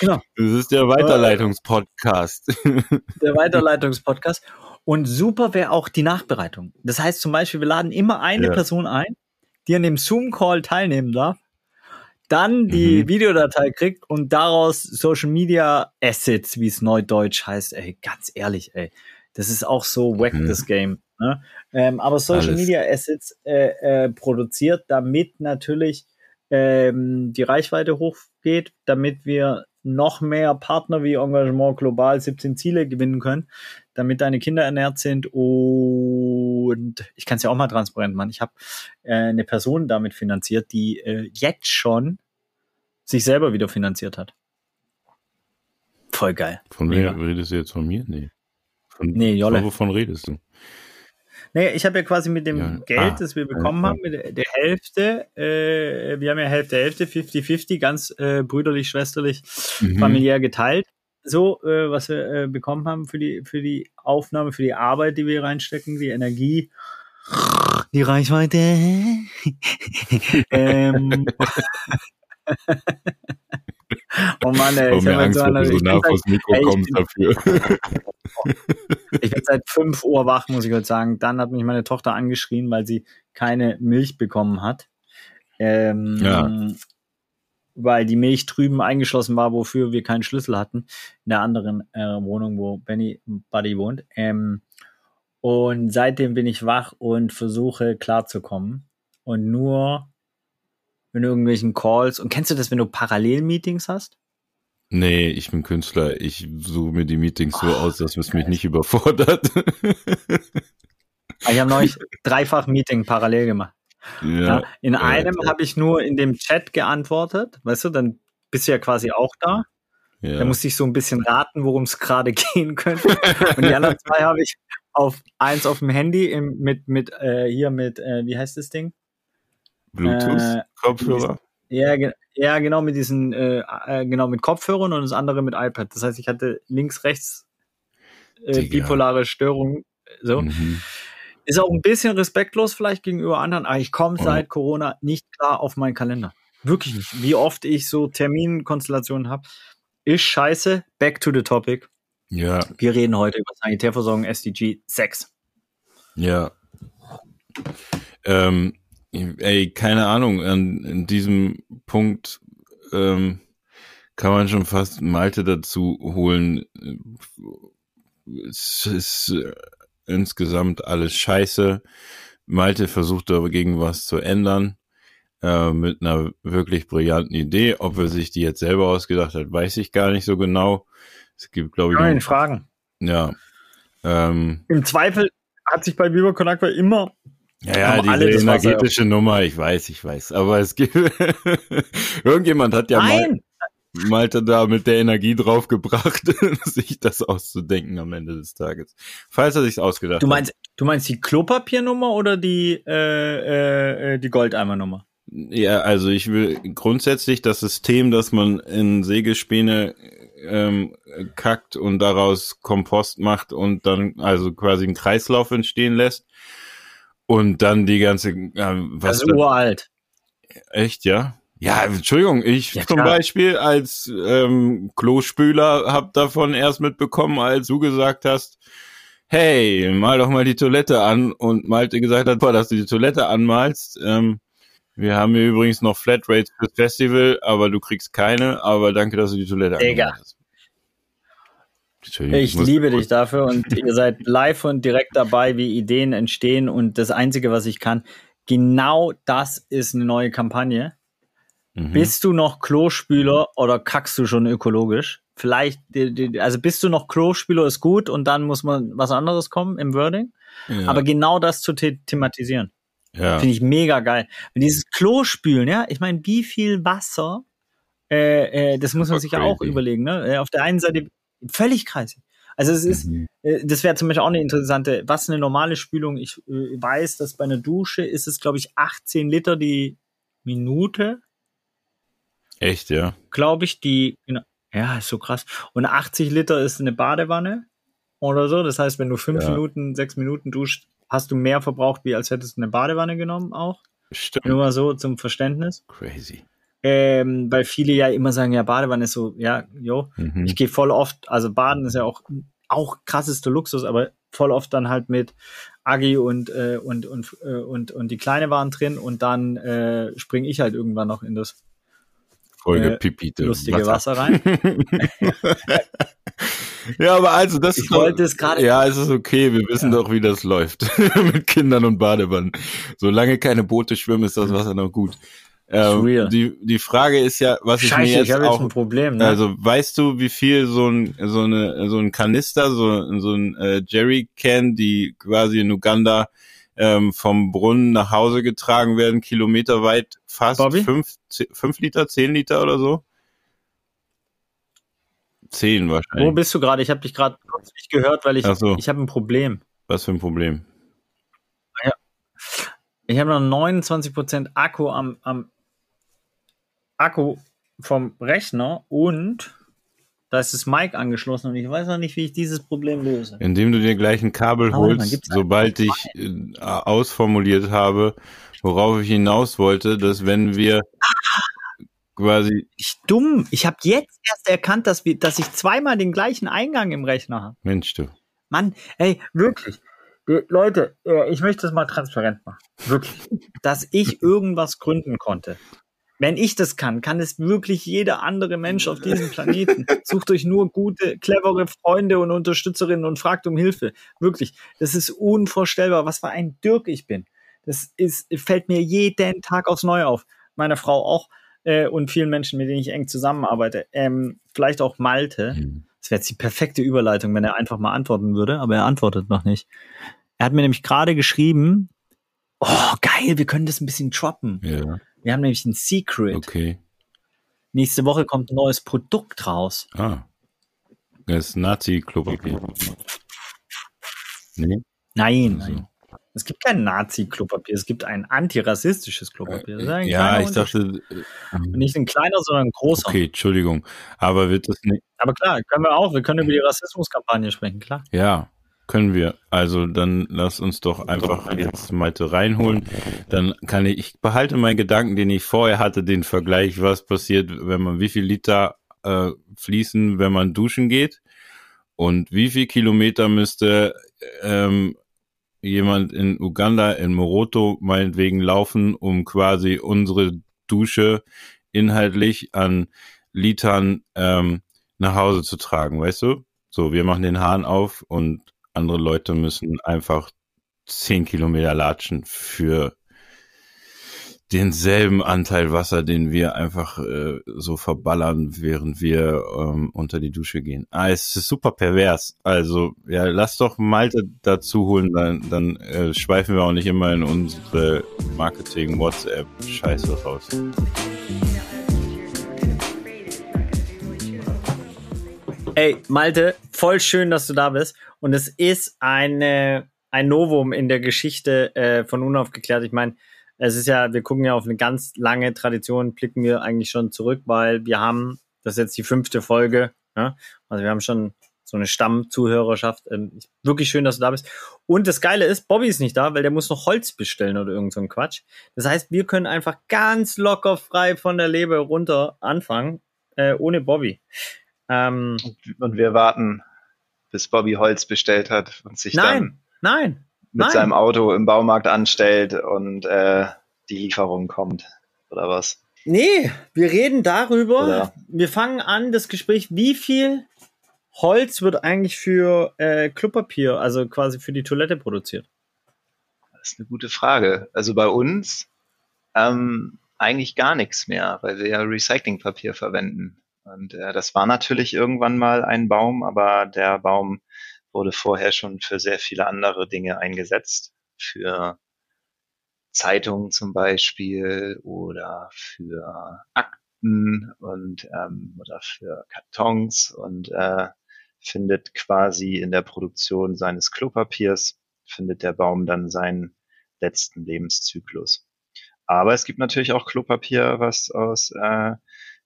genau. Das ist der Weiterleitungspodcast. der Weiterleitungspodcast. Und super wäre auch die Nachbereitung. Das heißt zum Beispiel, wir laden immer eine ja. Person ein, die an dem Zoom-Call teilnehmen darf dann die mhm. Videodatei kriegt und daraus Social Media Assets, wie es neudeutsch heißt, ey, ganz ehrlich, ey, das ist auch so wack, mhm. das Game. Ne? Ähm, aber Social Alles. Media Assets äh, äh, produziert, damit natürlich ähm, die Reichweite hochgeht, damit wir noch mehr Partner wie Engagement Global 17 Ziele gewinnen können, damit deine Kinder ernährt sind und ich kann es ja auch mal transparent machen. Ich habe äh, eine Person damit finanziert, die äh, jetzt schon sich selber wieder finanziert hat. Voll geil. Von wem redest du jetzt von mir? Nee. Von, nee, Jolle. Wovon redest du? Naja, ich habe ja quasi mit dem ja. Geld, ah, das wir bekommen haben, mit der Hälfte, äh, wir haben ja Hälfte, Hälfte, 50-50, ganz äh, brüderlich, schwesterlich, mhm. familiär geteilt. So, äh, was wir äh, bekommen haben für die, für die Aufnahme, für die Arbeit, die wir reinstecken, die Energie, die Reichweite. ähm, oh Mann, ey. Ich habe Angst, so so nah vors Mikro kommst dafür. ich bin seit 5 Uhr wach, muss ich heute sagen. Dann hat mich meine Tochter angeschrien, weil sie keine Milch bekommen hat. Ähm, ja. Weil die Milch drüben eingeschlossen war, wofür wir keinen Schlüssel hatten. In der anderen äh, Wohnung, wo Benny Buddy wohnt. Ähm, und seitdem bin ich wach und versuche klarzukommen. Und nur in irgendwelchen Calls. Und kennst du das, wenn du Parallelmeetings hast? Nee, ich bin Künstler. Ich suche mir die Meetings so oh, aus, dass es mich nicht überfordert. Ah, ich habe neulich dreifach Meeting parallel gemacht. Ja, ja in einem ja. habe ich nur in dem Chat geantwortet, weißt du, dann bist du ja quasi auch da. Ja. Da musste ich so ein bisschen raten, worum es gerade gehen könnte. Und die anderen zwei habe ich auf eins auf dem Handy im, mit mit äh, hier mit äh, wie heißt das Ding? Bluetooth-Kopfhörer? Äh, ja, ja, genau mit diesen, äh, äh, genau mit Kopfhörern und das andere mit iPad. Das heißt, ich hatte links, rechts äh, bipolare Störung. So. Mhm. Ist auch ein bisschen respektlos vielleicht gegenüber anderen, aber ich komme seit Corona nicht klar auf meinen Kalender. Wirklich nicht. Wie oft ich so Terminkonstellationen habe. Ist scheiße. Back to the topic. Ja. Wir reden heute über Sanitärversorgung SDG 6. Ja. Ähm, ey, keine Ahnung, an, an diesem Punkt ähm, kann man schon fast Malte dazu holen. Es ist äh, insgesamt alles scheiße. Malte versucht dagegen was zu ändern äh, mit einer wirklich brillanten Idee. Ob er sich die jetzt selber ausgedacht hat, weiß ich gar nicht so genau. Es gibt, glaube ich, Nein, Fragen. Ja. Ähm, Im Zweifel hat sich bei Viva Con Aqua immer Ja, ja, diese das Wasser energetische Nummer, ich weiß, ich weiß. Aber es gibt, irgendjemand hat ja mal, Malte da mit der Energie draufgebracht, sich das auszudenken am Ende des Tages. Falls er sich's ausgedacht du meinst, du meinst die Klopapiernummer oder die, äh, äh, äh, die Goldeimernummer? hat. Ja, also ich will grundsätzlich das System, dass man in Sägespäne ähm, kackt und daraus Kompost macht und dann also quasi einen Kreislauf entstehen lässt. Und dann die ganze, äh, was Also uralt. Echt, ja? Ja, Entschuldigung, ich Ja, zum. Beispiel als ähm, Klospüler hab davon erst mitbekommen, als du gesagt hast, hey, mal doch mal die Toilette an und Malte gesagt hat, boah, dass du die Toilette anmalst. Ähm, wir haben hier übrigens noch Flatrates fürs Festival, aber du kriegst keine, aber danke, dass du die Toilette. Entschuldigung, Ich liebe dich dafür und ihr seid live und direkt dabei, wie Ideen entstehen. Und das Einzige, was ich kann, genau das ist eine neue Kampagne. Mhm. Bist du noch Klospüler oder kackst du schon ökologisch? Vielleicht, also bist du noch Klospüler ist gut und dann muss man was anderes kommen im Wording. ja, Aber genau das zu the thematisieren, ja. finde ich mega geil. Und dieses Klospülen, ja, ich meine, wie viel Wasser, äh, äh, das muss man sich ja auch überlegen. Ne? Äh, Auf der einen Seite völlig kreisig. Also es ist, Mhm. äh, das wäre zum Beispiel auch eine interessante, was eine normale Spülung. Ich äh, weiß, dass bei einer Dusche ist es, glaube ich, 18 Liter die Minute, Echt, ja. glaube ich, die, genau, ja, ist so krass. Und 80 Liter ist eine Badewanne oder so. Das heißt, wenn du fünf Ja. Minuten, sechs Minuten duscht, hast du mehr verbraucht, wie als hättest du eine Badewanne genommen auch. Stimmt. Nur mal so zum Verständnis. Crazy. Ähm, weil viele ja immer sagen, ja, Badewanne ist so, ja, jo. Mhm. Ich gehe voll oft, also Baden ist ja auch, auch krassester Luxus, aber voll oft dann halt mit Agi und, äh, und, und, äh, und, und die Kleine waren drin und dann äh, springe ich halt irgendwann noch in das Folge äh, Pipite. lustige Wasser rein. ja, aber also das Ich ist doch- wollte es gerade- Ja, es ist okay. Wir wissen doch, wie das läuft mit Kindern und Badewannen. Solange keine Boote schwimmen, ist das Wasser noch gut. Ähm, die die Frage ist ja, was ich mir Scheiße, jetzt ich habe jetzt auch ein Problem. Ne? also weißt du, wie viel so ein so eine so ein Kanister, so so ein äh, Jerrycan, die quasi in Uganda ähm, vom Brunnen nach Hause getragen werden, kilometerweit fast Bobby? fünf, ze- fünf Liter, zehn Liter oder so? Zehn Wo wahrscheinlich. bist du gerade? Ich habe dich gerade nicht gehört, weil ich, so. ich habe ein Problem. Was für ein Problem? Ich habe noch 29% Akku am, am Akku vom Rechner und da ist das Mic angeschlossen und ich weiß noch nicht, wie ich dieses Problem löse. Indem du dir gleich ein Kabel Aber holst, sobald ich äh, ausformuliert habe, worauf ich hinaus wollte, dass wenn wir quasi, Ich dumm. Ich habe jetzt erst erkannt, dass, wir, dass ich zweimal den gleichen Eingang im Rechner habe. Mensch du, Mann, ey, wirklich. Leute, äh, ich möchte das mal transparent machen. Wirklich. Dass ich irgendwas gründen konnte. Wenn ich das kann, kann es wirklich jeder andere Mensch auf diesem Planeten. Sucht euch nur gute, clevere Freunde und Unterstützerinnen und fragt um Hilfe. Wirklich. Das ist unvorstellbar, was für ein Dirk ich bin. Das ist, fällt mir jeden Tag aufs Neue auf. Meine Frau auch äh, und vielen Menschen, mit denen ich eng zusammenarbeite. Ähm, vielleicht auch Malte. Hm. Das wäre jetzt die perfekte Überleitung, wenn er einfach mal antworten würde, aber er antwortet noch nicht. Er hat mir nämlich gerade geschrieben, oh geil, wir können das ein bisschen droppen. ja, Wir haben nämlich ein Secret. okay. Nächste Woche kommt ein neues Produkt raus. Ah. Das ist Nazi-Klopapier. Nee? Nein, Also. nein. Es gibt kein Nazi-Klopapier, es gibt ein antirassistisches Klopapier. Ein Ja, ich dachte, äh, Nicht ein kleiner, sondern ein großer. okay, Entschuldigung. Aber wird das nicht, Aber klar, können wir auch. Wir können über die Rassismuskampagne sprechen, klar. ja, können wir. Also dann lass uns doch einfach jetzt Malte reinholen. Dann kann ich, ich behalte meinen Gedanken, den ich vorher hatte, den Vergleich, was passiert, wenn man, wie viel Liter äh, fließen, wenn man duschen geht und wie viel Kilometer müsste ähm, jemand in Uganda, in Moroto meinetwegen laufen, um quasi unsere Dusche inhaltlich an Litern ähm, nach Hause zu tragen, weißt du? So, wir machen den Hahn auf und andere Leute müssen einfach zehn Kilometer latschen für denselben Anteil Wasser, den wir einfach äh, so verballern, während wir ähm, unter die Dusche gehen. Ah, es ist super pervers. Also, ja, lass doch Malte dazu holen, dann, dann äh, schweifen wir auch nicht immer in unsere Marketing-WhatsApp-Scheiße raus. Ey, Malte, voll schön, dass du da bist. Und es ist eine, ein Novum in der Geschichte äh, von Unaufgeklärt. Ich meine, es ist ja, wir gucken ja auf eine ganz lange Tradition, blicken wir eigentlich schon zurück, weil wir haben, das ist jetzt die fünfte Folge, ja? also wir haben schon so eine Stammzuhörerschaft. Ähm, wirklich schön, dass du da bist. Und das Geile ist, Bobby ist nicht da, weil der muss noch Holz bestellen oder irgend so ein Quatsch. Das heißt, wir können einfach ganz locker frei von der Leber runter anfangen, äh, ohne Bobby. Ähm, und, wir warten, bis Bobby Holz bestellt hat und sich nein, dann nein, mit Nein. seinem Auto im Baumarkt anstellt und äh, die Lieferung kommt. Oder was? Nee, wir reden darüber. Oder? Wir fangen an, das Gespräch, wie viel Holz wird eigentlich für äh, Klopapier, also quasi für die Toilette produziert? Das ist eine gute Frage. Also bei uns ähm, eigentlich gar nichts mehr, weil wir ja Recyclingpapier verwenden. Und äh, das war natürlich irgendwann mal ein Baum, aber der Baum wurde vorher schon für sehr viele andere Dinge eingesetzt. Für Zeitungen zum Beispiel oder für Akten und ähm, oder für Kartons und äh, findet quasi in der Produktion seines Klopapiers findet der Baum dann seinen letzten Lebenszyklus. Aber es gibt natürlich auch Klopapier, was aus äh,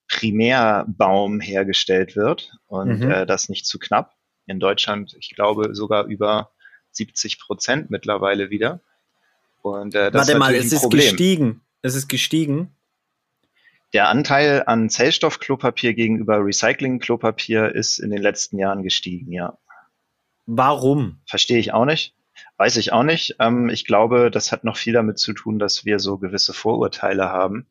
Primärbaum hergestellt wird und mhm. äh, das nicht zu knapp in Deutschland, ich glaube, sogar über 70 Prozent mittlerweile wieder. Und äh, das Warte ist mal, es ist gestiegen. Es ist gestiegen. Der Anteil an Zellstoffklopapier gegenüber Recycling-Klopapier ist in den letzten Jahren gestiegen, ja. Warum? Verstehe ich auch nicht. Weiß ich auch nicht. Ähm, ich glaube, das hat noch viel damit zu tun, dass wir so gewisse Vorurteile haben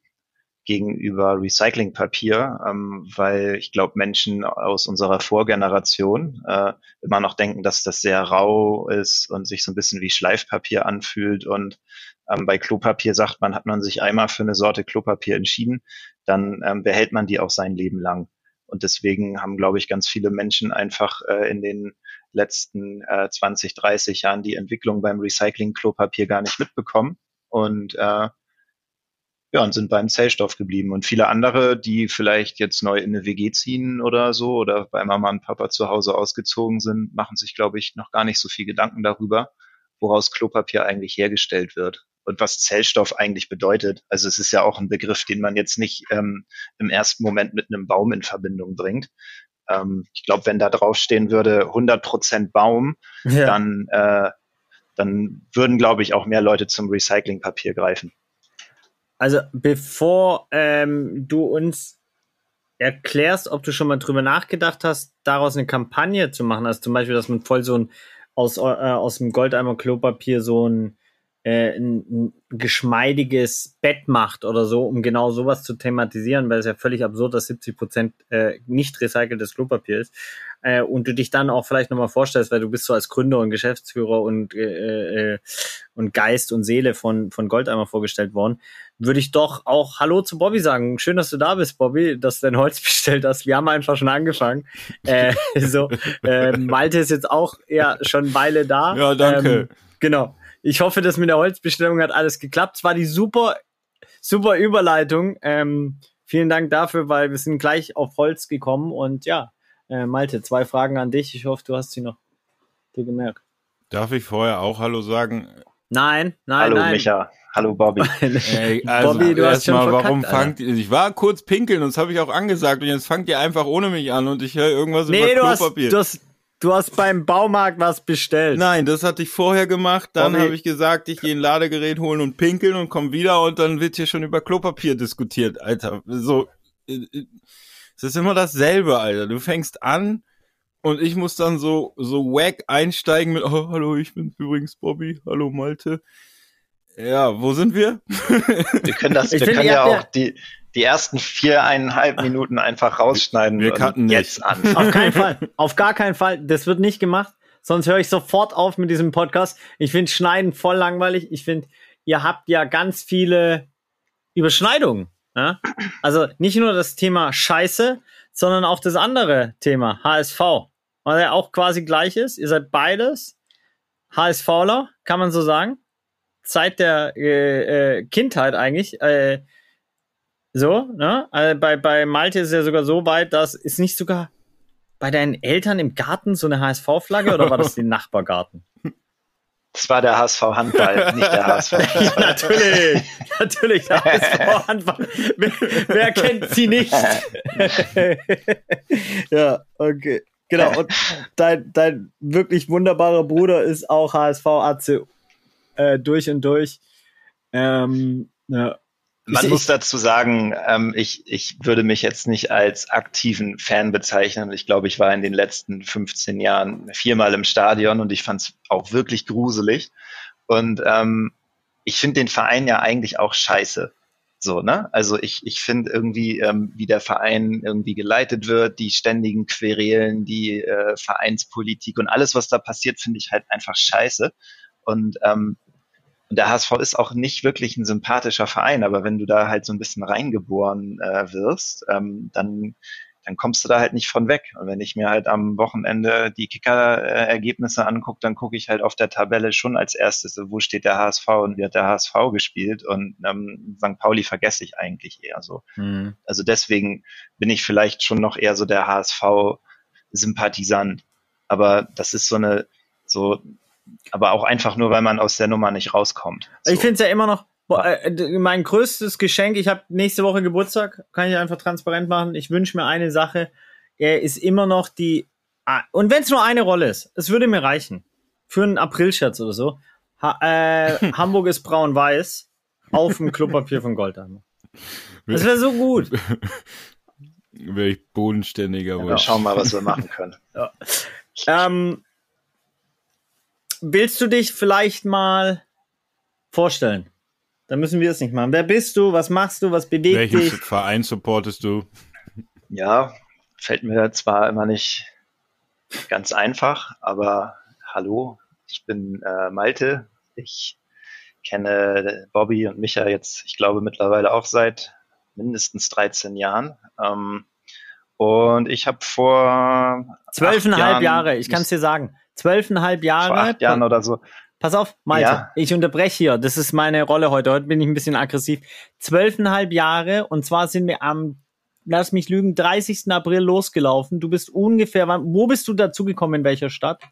gegenüber Recyclingpapier, ähm, weil ich glaube, Menschen aus unserer Vorgeneration äh, immer noch denken, dass das sehr rau ist und sich so ein bisschen wie Schleifpapier anfühlt. Und ähm, bei Klopapier sagt man, hat man sich einmal für eine Sorte Klopapier entschieden, dann ähm, behält man die auch sein Leben lang. Und deswegen haben, glaube ich, ganz viele Menschen einfach äh, in den letzten äh, 20, 30 Jahren die Entwicklung beim Recycling-Klopapier gar nicht mitbekommen. Und äh, ja, und sind beim Zellstoff geblieben. Und viele andere, die vielleicht jetzt neu in eine WG ziehen oder so oder bei Mama und Papa zu Hause ausgezogen sind, machen sich, glaube ich, noch gar nicht so viel Gedanken darüber, woraus Klopapier eigentlich hergestellt wird und was Zellstoff eigentlich bedeutet. Also es ist ja auch ein Begriff, den man jetzt nicht ähm, im ersten Moment mit einem Baum in Verbindung bringt. Ähm, ich glaube, wenn da draufstehen würde 100 Prozent Baum, ja. dann, äh, dann würden, glaube ich, auch mehr Leute zum Recyclingpapier greifen. Also bevor ähm, du uns erklärst, ob du schon mal drüber nachgedacht hast, daraus eine Kampagne zu machen, also zum Beispiel, dass man voll so ein aus, äh, aus dem Goldeimer Klopapier so ein, äh, ein, ein geschmeidiges Bett macht oder so, um genau sowas zu thematisieren, weil es ja völlig absurd, dass 70 Prozent äh, nicht recyceltes Klopapier ist. Äh, und du dich dann auch vielleicht nochmal vorstellst, weil du bist so als Gründer und Geschäftsführer und, äh, äh, und Geist und Seele von, von Goldeimer vorgestellt worden, würde ich doch auch Hallo zu Bobby sagen. Schön, dass du da bist, Bobby, dass du dein Holz bestellt hast. Wir haben einfach schon angefangen. Äh, so, äh, Malte ist jetzt auch ja schon eine Weile da. Ja, danke. Ähm, genau. Ich hoffe, dass mit der Holzbestellung hat alles geklappt. Es war die super, super Überleitung. Ähm, vielen Dank dafür, weil wir sind gleich auf Holz gekommen und ja, äh, Malte, zwei Fragen an dich. Ich hoffe, du hast sie noch dir gemerkt. Darf ich vorher auch Hallo sagen? Nein, nein, Hallo nein. Micha. Hallo Bobby. Ey, also Bobby, du hast schon mal, verkackt, warum fangt ihr, ich war kurz pinkeln und das habe ich auch angesagt und jetzt fangt ihr einfach ohne mich an und ich höre irgendwas Nee, du über hast, Klopapier. du, hast, du hast beim Baumarkt was bestellt. Nein, das hatte ich vorher gemacht, dann habe ich gesagt, ich gehe ein Ladegerät holen und pinkeln und komm wieder und dann wird hier schon über Klopapier diskutiert, Alter. So, äh, äh, es ist immer dasselbe, Alter. Du fängst an und ich muss dann so, so wack einsteigen mit, oh, hallo, ich bin übrigens Bobby, hallo Malte. Ja, wo sind wir? Wir können das, Ich wir können ja auch die, die ersten viereinhalb Minuten einfach rausschneiden. Wir und cutten jetzt an. Auf keinen Fall. Auf gar keinen Fall. Das wird nicht gemacht. Sonst höre ich sofort auf mit diesem Podcast. Ich finde Schneiden voll langweilig. Ich finde, ihr habt ja ganz viele Überschneidungen. Ja? Also nicht nur das Thema Scheiße, sondern auch das andere Thema, HSV. Weil er auch quasi gleich ist. Ihr seid beides HSVler, kann man so sagen. Seit der äh, äh, Kindheit eigentlich. Äh, so, ne? Also bei, bei Malte ist es ja sogar so weit, dass ist nicht sogar bei deinen Eltern im Garten so eine HSV-Flagge oder war das den Nachbargarten? Das war der HSV Handball, nicht der HSV. ja, natürlich, natürlich der HSV Handball. Wer, wer kennt sie nicht? ja, okay. Genau. Und dein, dein wirklich wunderbarer Bruder ist auch HSV AC äh, durch und durch. Ähm, ja. Man ich, muss dazu sagen, ähm, ich, ich würde mich jetzt nicht als aktiven Fan bezeichnen. Ich glaube, ich war in den letzten 15 Jahren viermal im Stadion und ich fand es auch wirklich gruselig. Und ähm, ich finde den Verein ja eigentlich auch scheiße. So, ne? Also ich, ich finde irgendwie, ähm, wie der Verein irgendwie geleitet wird, die ständigen Querelen, die äh, Vereinspolitik und alles, was da passiert, finde ich halt einfach scheiße. Und ähm, und der HSV ist auch nicht wirklich ein sympathischer Verein, aber wenn du da halt so ein bisschen reingeboren äh, wirst, ähm, dann, dann kommst du da halt nicht von weg. Und wenn ich mir halt am Wochenende die Kicker-Ergebnisse angucke, dann gucke ich halt auf der Tabelle schon als erstes, wo steht der HSV und wie hat der HSV gespielt. Und ähm, St. Pauli vergesse ich eigentlich eher so. Mhm. Also deswegen bin ich vielleicht schon noch eher so der HSV-Sympathisant. Aber das ist so eine, so aber auch einfach nur, weil man aus der Nummer nicht rauskommt. So. Ich finde es ja immer noch, boah, äh, mein größtes Geschenk, ich habe nächste Woche Geburtstag, kann ich einfach transparent machen. Ich wünsche mir eine Sache, er ist immer noch die, und wenn es nur eine Rolle ist, es würde mir reichen. Für einen April-Scherz oder so. Ha, äh, Hamburg ist braun-weiß auf dem Klopapier von Goldheimer. Das wäre so gut. Wäre ich bodenständiger. Ja, schauen mal, was wir machen können. Ja. Ähm, willst du dich vielleicht mal vorstellen? Dann müssen wir es nicht machen. Wer bist du? Was machst du? Was bewegt Welchen dich? Welchen Verein supportest du? Ja, fällt mir zwar immer nicht ganz einfach, aber hallo, ich bin äh, Malte. Ich kenne Bobby und Micha jetzt, ich glaube, mittlerweile auch seit mindestens 13 Jahren. Ähm, und ich habe vor zwölfeinhalb Jahre, ich kann es dir sagen, zwölfeinhalb Jahre. Vor acht Jahren oder so. Pass auf, Malte, ja. ich unterbreche hier. Das ist meine Rolle heute. Heute bin ich ein bisschen aggressiv. Zwölfeinhalb Jahre und zwar sind wir am, lass mich lügen, 30. April losgelaufen. Du bist ungefähr, wo bist du dazugekommen, in welcher Stadt?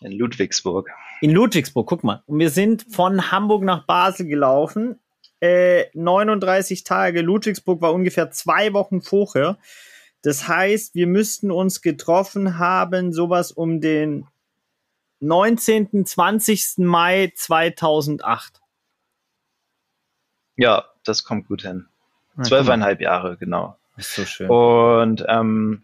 In Ludwigsburg. In Ludwigsburg, guck mal. Und wir sind von Hamburg nach Basel gelaufen. Äh, 39 Tage. Ludwigsburg war ungefähr zwei Wochen vorher. Das heißt, wir müssten uns getroffen haben, sowas um den 19., 20. Mai 2008. Ja, das kommt gut hin. Zwölfeinhalb Jahre, genau. Ist so schön. Und ähm,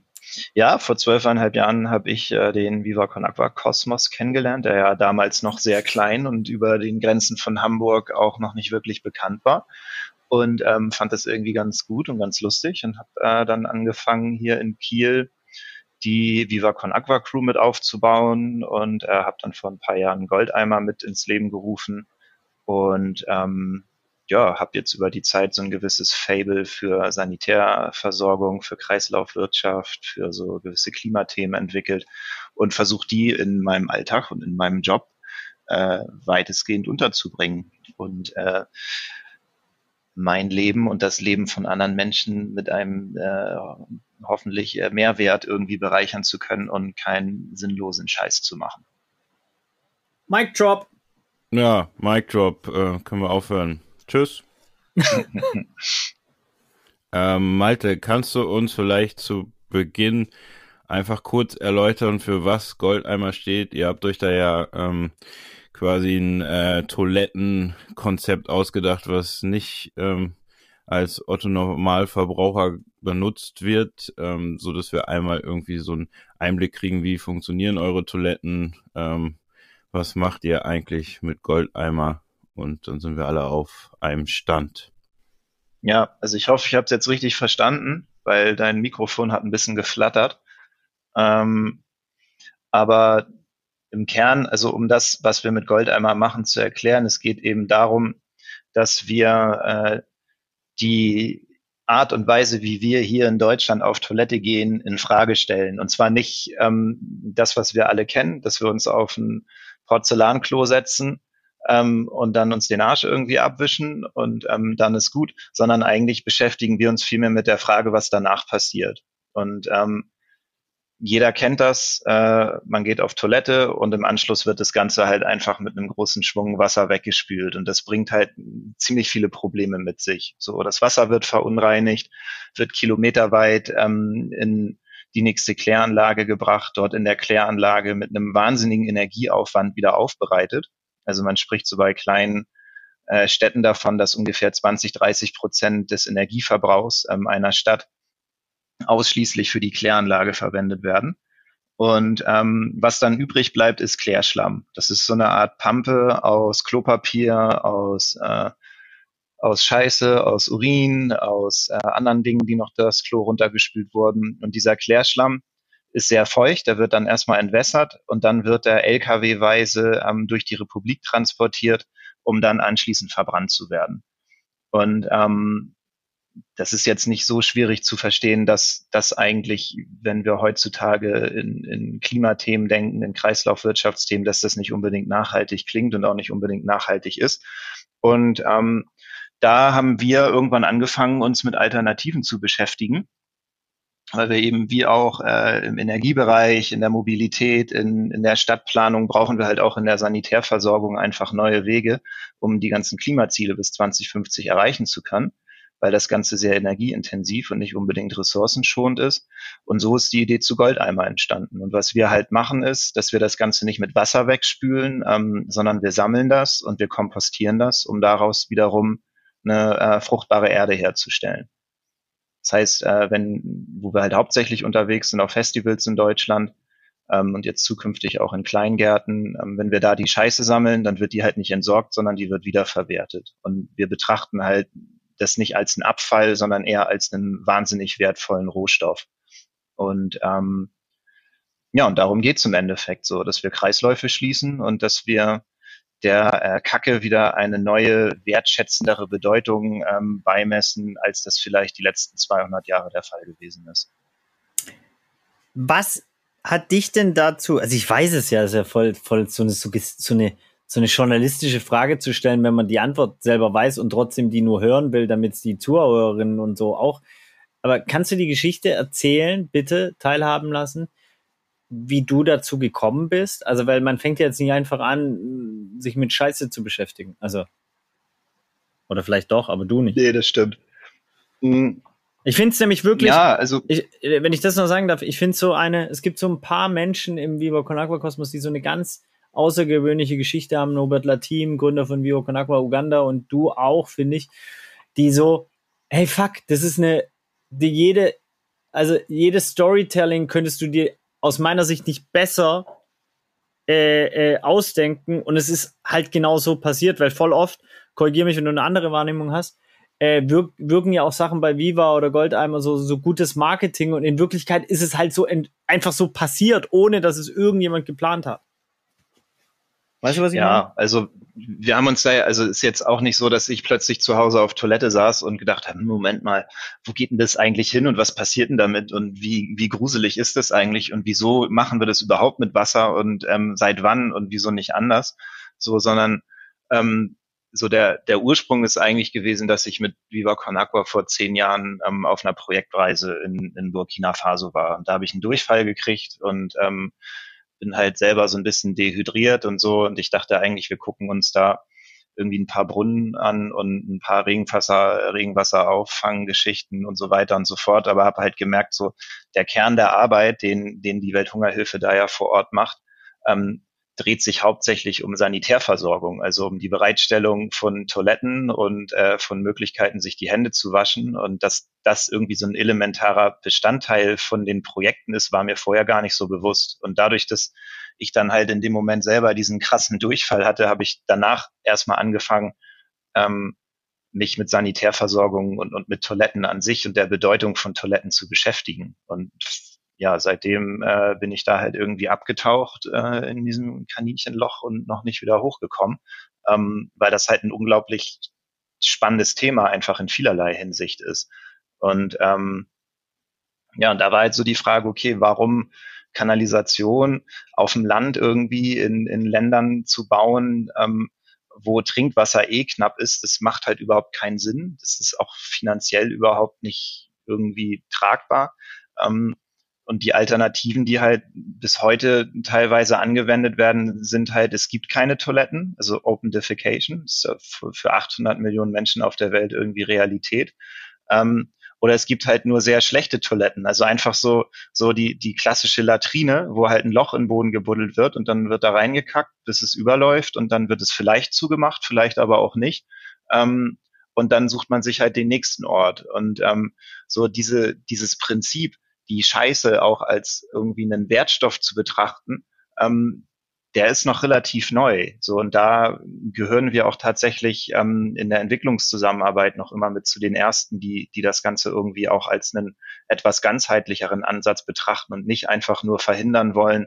ja, vor zwölfeinhalb Jahren habe ich äh, den Viva Con Aqua Cosmos kennengelernt, der ja damals noch sehr klein und über den Grenzen von Hamburg auch noch nicht wirklich bekannt war und ähm, fand das irgendwie ganz gut und ganz lustig und habe äh, dann angefangen hier in Kiel die Viva Con Aqua Crew mit aufzubauen und äh, habe dann vor ein paar Jahren Goldeimer mit ins Leben gerufen und ähm, ja, habe jetzt über die Zeit so ein gewisses Fable für Sanitärversorgung, für Kreislaufwirtschaft, für so gewisse Klimathemen entwickelt und versuche die in meinem Alltag und in meinem Job äh, weitestgehend unterzubringen. Und äh, mein Leben und das Leben von anderen Menschen mit einem äh, hoffentlich äh, Mehrwert irgendwie bereichern zu können und keinen sinnlosen Scheiß zu machen. Mic Drop. Ja, Mic Drop. Äh, können wir aufhören. Tschüss. ähm, Malte, kannst du uns vielleicht zu Beginn einfach kurz erläutern, für was Goldeimer steht? Ihr habt euch da ja ähm, quasi ein äh, Toilettenkonzept ausgedacht, was nicht ähm, als Otto Normalverbraucher benutzt wird, ähm, so dass wir einmal irgendwie so einen Einblick kriegen, wie funktionieren eure Toiletten, ähm, was macht ihr eigentlich mit Goldeimer und dann sind wir alle auf einem Stand. Ja, also ich hoffe, ich habe es jetzt richtig verstanden, weil dein Mikrofon hat ein bisschen geflattert. Ähm, aber im Kern, also um das, was wir mit Goldeimer machen, zu erklären, es geht eben darum, dass wir äh, die Art und Weise, wie wir hier in Deutschland auf Toilette gehen, in Frage stellen. Und zwar nicht ähm, das, was wir alle kennen, dass wir uns auf ein Porzellanklo setzen ähm, und dann uns den Arsch irgendwie abwischen und ähm, dann ist gut, sondern eigentlich beschäftigen wir uns vielmehr mit der Frage, was danach passiert. Und ähm, jeder kennt das, äh, man geht auf Toilette und im Anschluss wird das Ganze halt einfach mit einem großen Schwung Wasser weggespült und das bringt halt ziemlich viele Probleme mit sich. So, das Wasser wird verunreinigt, wird kilometerweit ähm, in die nächste Kläranlage gebracht, dort in der Kläranlage mit einem wahnsinnigen Energieaufwand wieder aufbereitet. Also man spricht so bei kleinen äh, Städten davon, dass ungefähr 20, 30 Prozent des Energieverbrauchs ähm, einer Stadt ausschließlich für die Kläranlage verwendet werden. Und ähm, was dann übrig bleibt, ist Klärschlamm. Das ist so eine Art Pampe aus Klopapier, aus, äh, aus Scheiße, aus Urin, aus äh, anderen Dingen, die noch das Klo runtergespült wurden. Und dieser Klärschlamm ist sehr feucht, der wird dann erstmal entwässert und dann wird er LKW-weise ähm, durch die Republik transportiert, um dann anschließend verbrannt zu werden. Und ähm, das ist jetzt nicht so schwierig zu verstehen, dass das eigentlich, wenn wir heutzutage in, in Klimathemen denken, in Kreislaufwirtschaftsthemen, dass das nicht unbedingt nachhaltig klingt und auch nicht unbedingt nachhaltig ist. Und ähm, da haben wir irgendwann angefangen, uns mit Alternativen zu beschäftigen, weil wir eben wie auch äh, im Energiebereich, in der Mobilität, in, in der Stadtplanung brauchen wir halt auch in der Sanitärversorgung einfach neue Wege, um die ganzen Klimaziele bis 2050 erreichen zu können weil das Ganze sehr energieintensiv und nicht unbedingt ressourcenschonend ist. Und so ist die Idee zu Goldeimer entstanden. Und was wir halt machen ist, dass wir das Ganze nicht mit Wasser wegspülen, ähm, sondern wir sammeln das und wir kompostieren das, um daraus wiederum eine äh, fruchtbare Erde herzustellen. Das heißt, äh, wenn, wo wir halt hauptsächlich unterwegs sind auf Festivals in Deutschland, ähm, und jetzt zukünftig auch in Kleingärten, ähm, wenn wir da die Scheiße sammeln, dann wird die halt nicht entsorgt, sondern die wird wiederverwertet. Und wir betrachten halt das nicht als einen Abfall, sondern eher als einen wahnsinnig wertvollen Rohstoff. Und ähm, ja, und darum geht es im Endeffekt so, dass wir Kreisläufe schließen und dass wir der äh, Kacke wieder eine neue, wertschätzendere Bedeutung ähm, beimessen, als das vielleicht die letzten 200 Jahre der Fall gewesen ist. Was hat dich denn dazu, also ich weiß es ja, ist ja voll, voll so eine, so eine so eine journalistische Frage zu stellen, wenn man die Antwort selber weiß und trotzdem die nur hören will, damit es die Zuhörerinnen und so auch. Aber kannst du die Geschichte erzählen, bitte teilhaben lassen, wie du dazu gekommen bist? Also, weil man fängt ja jetzt nicht einfach an, sich mit Scheiße zu beschäftigen. Also, oder vielleicht doch, aber du nicht. Nee, das stimmt. Mhm. Ich finde es nämlich wirklich, ja, also ich, wenn ich das noch sagen darf, ich finde so eine, es gibt so ein paar Menschen im Viva Con Agua Kosmos, die so eine ganz außergewöhnliche Geschichte haben. Norbert Latim, Gründer von Vivo Konakwa Uganda und du auch, finde ich, die so, hey fuck, das ist eine, die jede, also jedes Storytelling könntest du dir aus meiner Sicht nicht besser äh, äh, ausdenken und es ist halt genau so passiert, weil voll oft, korrigiere mich, wenn du eine andere Wahrnehmung hast, äh, wirk wirken ja auch Sachen bei Viva oder Goldeimer so, so gutes Marketing und in Wirklichkeit ist es halt so einfach so passiert, ohne dass es irgendjemand geplant hat. Weißt du, was ich ja, meine? Ja, also wir haben uns da, also ist jetzt auch nicht so, dass ich plötzlich zu Hause auf Toilette saß und gedacht habe, Moment mal, wo geht denn das eigentlich hin und was passiert denn damit und wie, wie gruselig ist das eigentlich und wieso machen wir das überhaupt mit Wasser und ähm, seit wann und wieso nicht anders? So, sondern ähm, so der, der Ursprung ist eigentlich gewesen, dass ich mit Viva Con Agua vor zehn Jahren ähm, auf einer Projektreise in, in Burkina Faso war. Und da habe ich einen Durchfall gekriegt und ähm, bin halt selber so ein bisschen dehydriert und so. Und ich dachte eigentlich, wir gucken uns da irgendwie ein paar Brunnen an und ein paar Regenwasser, Regenwasserauffanggeschichten und so weiter und so fort. Aber habe halt gemerkt, so der Kern der Arbeit, den, den die Welthungerhilfe da ja vor Ort macht, ähm, dreht sich hauptsächlich um Sanitärversorgung, also um die Bereitstellung von Toiletten und äh, von Möglichkeiten, sich die Hände zu waschen. Und dass das irgendwie so ein elementarer Bestandteil von den Projekten ist, war mir vorher gar nicht so bewusst. Und dadurch, dass ich dann halt in dem Moment selber diesen krassen Durchfall hatte, habe ich danach erstmal angefangen, ähm, mich mit Sanitärversorgung und, und mit Toiletten an sich und der Bedeutung von Toiletten zu beschäftigen. Und ja, seitdem äh, bin ich da halt irgendwie abgetaucht äh, in diesem Kaninchenloch und noch nicht wieder hochgekommen, ähm, weil das halt ein unglaublich spannendes Thema einfach in vielerlei Hinsicht ist. Und ähm, ja, und da war halt so die Frage, okay, warum Kanalisation auf dem Land irgendwie in, in Ländern zu bauen, ähm, wo Trinkwasser eh knapp ist, das macht halt überhaupt keinen Sinn. Das ist auch finanziell überhaupt nicht irgendwie tragbar. Ähm, und die Alternativen, die halt bis heute teilweise angewendet werden, sind halt, es gibt keine Toiletten, also Open Defecation, ist für 800 Millionen Menschen auf der Welt irgendwie Realität. Ähm, oder es gibt halt nur sehr schlechte Toiletten, also einfach so, so die, die klassische Latrine, wo halt ein Loch in den Boden gebuddelt wird und dann wird da reingekackt, bis es überläuft und dann wird es vielleicht zugemacht, vielleicht aber auch nicht. Ähm, und dann sucht man sich halt den nächsten Ort. Und ähm, so diese, dieses Prinzip, die Scheiße auch als irgendwie einen Wertstoff zu betrachten, ähm, der ist noch relativ neu. So und da gehören wir auch tatsächlich ähm, in der Entwicklungszusammenarbeit noch immer mit zu den ersten, die die das Ganze irgendwie auch als einen etwas ganzheitlicheren Ansatz betrachten und nicht einfach nur verhindern wollen,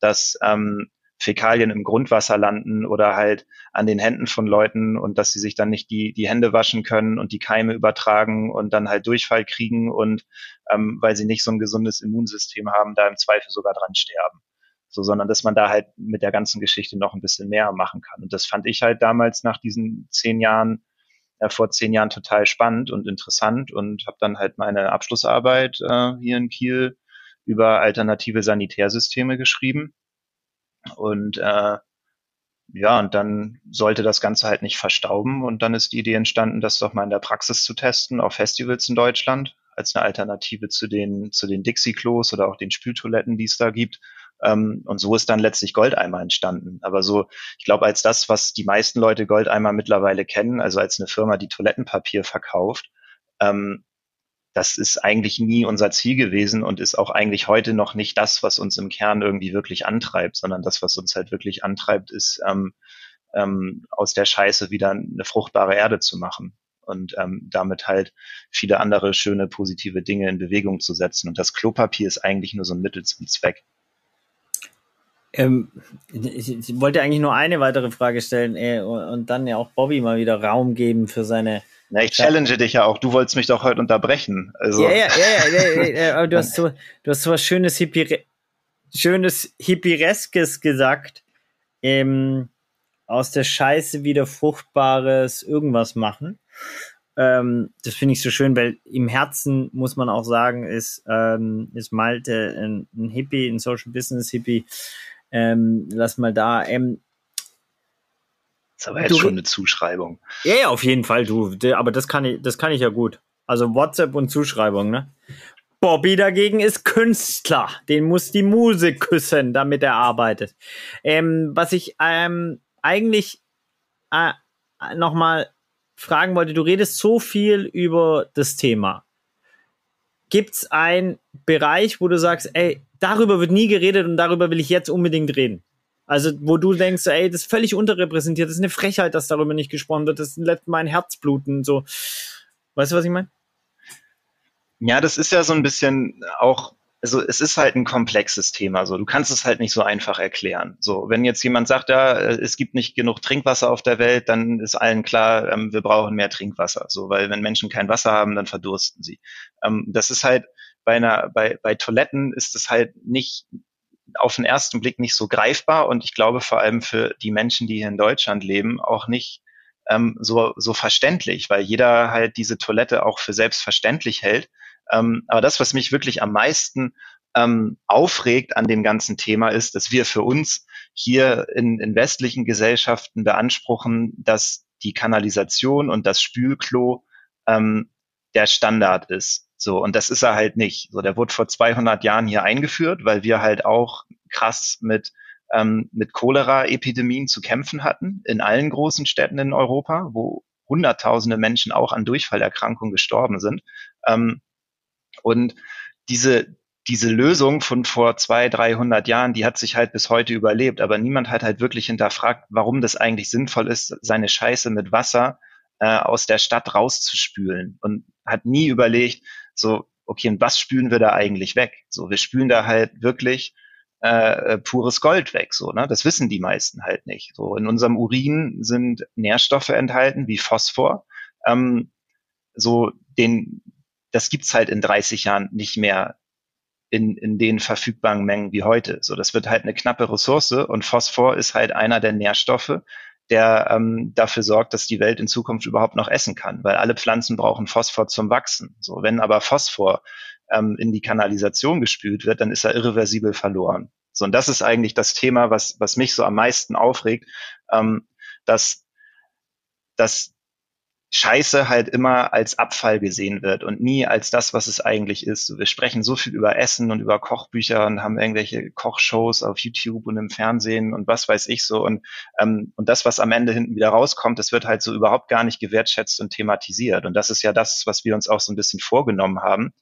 dass ähm, Fäkalien im Grundwasser landen oder halt an den Händen von Leuten und dass sie sich dann nicht die, die Hände waschen können und die Keime übertragen und dann halt Durchfall kriegen und ähm, weil sie nicht so ein gesundes Immunsystem haben, da im Zweifel sogar dran sterben. So, sondern dass man da halt mit der ganzen Geschichte noch ein bisschen mehr machen kann. Und das fand ich halt damals nach diesen zehn Jahren, äh, vor zehn Jahren total spannend und interessant und habe dann halt meine Abschlussarbeit äh, hier in Kiel über alternative Sanitärsysteme geschrieben und äh, ja, und dann sollte das Ganze halt nicht verstauben. Und dann ist die Idee entstanden, das doch mal in der Praxis zu testen auf Festivals in Deutschland als eine Alternative zu den, zu den Dixie-Klos oder auch den Spültoiletten, die es da gibt. Ähm, und so ist dann letztlich Goldeimer entstanden. Aber so, ich glaube, als das, was die meisten Leute Goldeimer mittlerweile kennen, also als eine Firma, die Toilettenpapier verkauft, ähm, das ist eigentlich nie unser Ziel gewesen und ist auch eigentlich heute noch nicht das, was uns im Kern irgendwie wirklich antreibt, sondern das, was uns halt wirklich antreibt, ist ähm, ähm, aus der Scheiße wieder eine fruchtbare Erde zu machen und ähm, damit halt viele andere schöne positive Dinge in Bewegung zu setzen. Und das Klopapier ist eigentlich nur so ein Mittel zum Zweck. Ähm, ich wollte eigentlich nur eine weitere Frage stellen äh, und dann ja auch Bobby mal wieder Raum geben für seine na, ich challenge dich ja auch. Du wolltest mich doch heute unterbrechen. Also. Ja, ja, ja, ja, ja, ja aber du hast so, du hast so was schönes, Hippie, schönes Hippireskes gesagt. Ähm, aus der Scheiße wieder fruchtbares irgendwas machen. Ähm, das finde ich so schön, weil im Herzen muss man auch sagen, ist, ähm, ist Malte ein, ein Hippie, ein Social Business Hippie. Ähm, lass mal da. Ähm, ist aber jetzt du, schon eine Zuschreibung. Ja, ja, auf jeden Fall, du. Aber das kann ich, das kann ich ja gut. Also WhatsApp und Zuschreibung, ne? Bobby dagegen ist Künstler. Den muss die Muse küssen, damit er arbeitet. Ähm, was ich ähm, eigentlich äh, nochmal fragen wollte, du redest so viel über das Thema. Gibt es einen Bereich, wo du sagst, ey, darüber wird nie geredet und darüber will ich jetzt unbedingt reden? Also, wo du denkst, ey, das ist völlig unterrepräsentiert, das ist eine Frechheit, dass darüber nicht gesprochen wird, das lässt mein Herz bluten, so. Weißt du, was ich meine? Ja, das ist ja so ein bisschen auch, also es ist halt ein komplexes Thema, so. Du kannst es halt nicht so einfach erklären. So, wenn jetzt jemand sagt, ja, es gibt nicht genug Trinkwasser auf der Welt, dann ist allen klar, ähm, wir brauchen mehr Trinkwasser. So, weil wenn Menschen kein Wasser haben, dann verdursten sie. Ähm, das ist halt, bei einer, bei, bei Toiletten ist es halt nicht auf den ersten Blick nicht so greifbar und ich glaube vor allem für die Menschen, die hier in Deutschland leben, auch nicht ähm, so, so verständlich, weil jeder halt diese Toilette auch für selbstverständlich hält. Ähm, aber das, was mich wirklich am meisten ähm, aufregt an dem ganzen Thema ist, dass wir für uns hier in, in westlichen Gesellschaften beanspruchen, dass die Kanalisation und das Spülklo ähm, der Standard ist. So, und das ist er halt nicht. So, der wurde vor 200 Jahren hier eingeführt, weil wir halt auch krass mit ähm, mit Cholera-Epidemien zu kämpfen hatten in allen großen Städten in Europa, wo Hunderttausende Menschen auch an Durchfallerkrankungen gestorben sind. Ähm, und diese diese Lösung von vor zwei, 300 Jahren, die hat sich halt bis heute überlebt, aber niemand hat halt wirklich hinterfragt, warum das eigentlich sinnvoll ist, seine Scheiße mit Wasser äh, aus der Stadt rauszuspülen und hat nie überlegt, so, okay, und was spülen wir da eigentlich weg? So, wir spülen da halt wirklich äh, pures Gold weg, so, ne? Das wissen die meisten halt nicht. So, in unserem Urin sind Nährstoffe enthalten, wie Phosphor, ähm, so den, das gibt's halt in 30 Jahren nicht mehr in, in den verfügbaren Mengen wie heute. So, das wird halt eine knappe Ressource und Phosphor ist halt einer der Nährstoffe, der ähm, dafür sorgt, dass die Welt in Zukunft überhaupt noch essen kann, weil alle Pflanzen brauchen Phosphor zum Wachsen. So, wenn aber Phosphor ähm, in die Kanalisation gespült wird, dann ist er irreversibel verloren. So, und das ist eigentlich das Thema, was, was mich so am meisten aufregt, ähm, dass, dass Scheiße halt immer als Abfall gesehen wird und nie als das, was es eigentlich ist. Wir sprechen so viel über Essen und über Kochbücher und haben irgendwelche Kochshows auf YouTube und im Fernsehen und was weiß ich so. Und, ähm, und das, was am Ende hinten wieder rauskommt, das wird halt so überhaupt gar nicht gewertschätzt und thematisiert. Und das ist ja das, was wir uns auch so ein bisschen vorgenommen haben,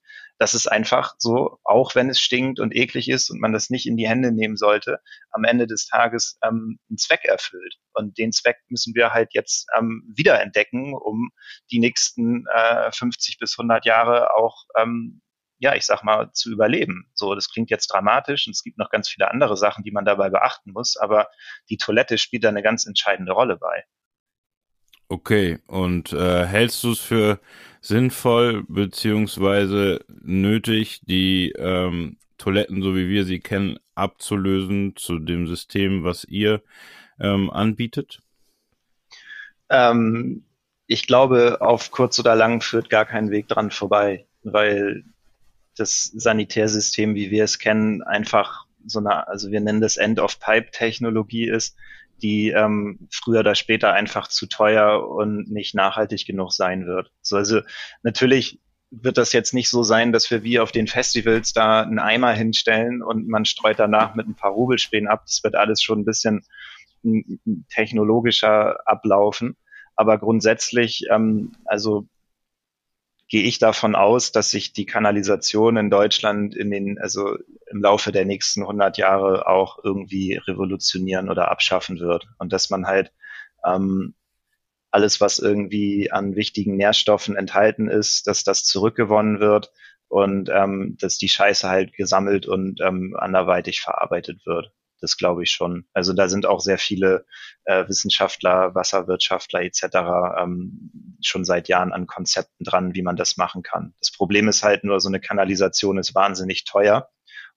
dass es einfach so, auch wenn es stinkt und eklig ist und man das nicht in die Hände nehmen sollte, am Ende des Tages ähm, einen Zweck erfüllt. Und den Zweck müssen wir halt jetzt ähm, wiederentdecken, um die nächsten äh, 50 bis 100 Jahre auch ähm, ja, ich sag mal, zu überleben. So, das klingt jetzt dramatisch und es gibt noch ganz viele andere Sachen, die man dabei beachten muss, aber die Toilette spielt da eine ganz entscheidende Rolle bei. Okay, und äh, hältst du es für sinnvoll beziehungsweise nötig, die ähm, Toiletten, so wie wir sie kennen, abzulösen zu dem System, was ihr ähm, anbietet? Ähm, ich glaube, auf kurz oder lang führt gar kein Weg dran vorbei, weil das Sanitärsystem, wie wir es kennen, einfach so eine, also wir nennen das End-of-Pipe-Technologie ist, die ähm, früher oder später einfach zu teuer und nicht nachhaltig genug sein wird. So, also natürlich wird das jetzt nicht so sein, dass wir wie auf den Festivals da einen Eimer hinstellen und man streut danach mit ein paar Rubelspänen ab. Das wird alles schon ein bisschen technologischer ablaufen. Aber grundsätzlich, ähm, also gehe ich davon aus, dass sich die Kanalisation in Deutschland in den, also im Laufe der nächsten 100 Jahre auch irgendwie revolutionieren oder abschaffen wird und dass man halt ähm, alles, was irgendwie an wichtigen Nährstoffen enthalten ist, dass das zurückgewonnen wird und ähm, dass die Scheiße halt gesammelt und ähm, anderweitig verarbeitet wird. Das glaube ich schon. Also da sind auch sehr viele äh, Wissenschaftler, Wasserwirtschaftler etc. Ähm, schon seit Jahren an Konzepten dran, wie man das machen kann. Das Problem ist halt nur, so eine Kanalisation ist wahnsinnig teuer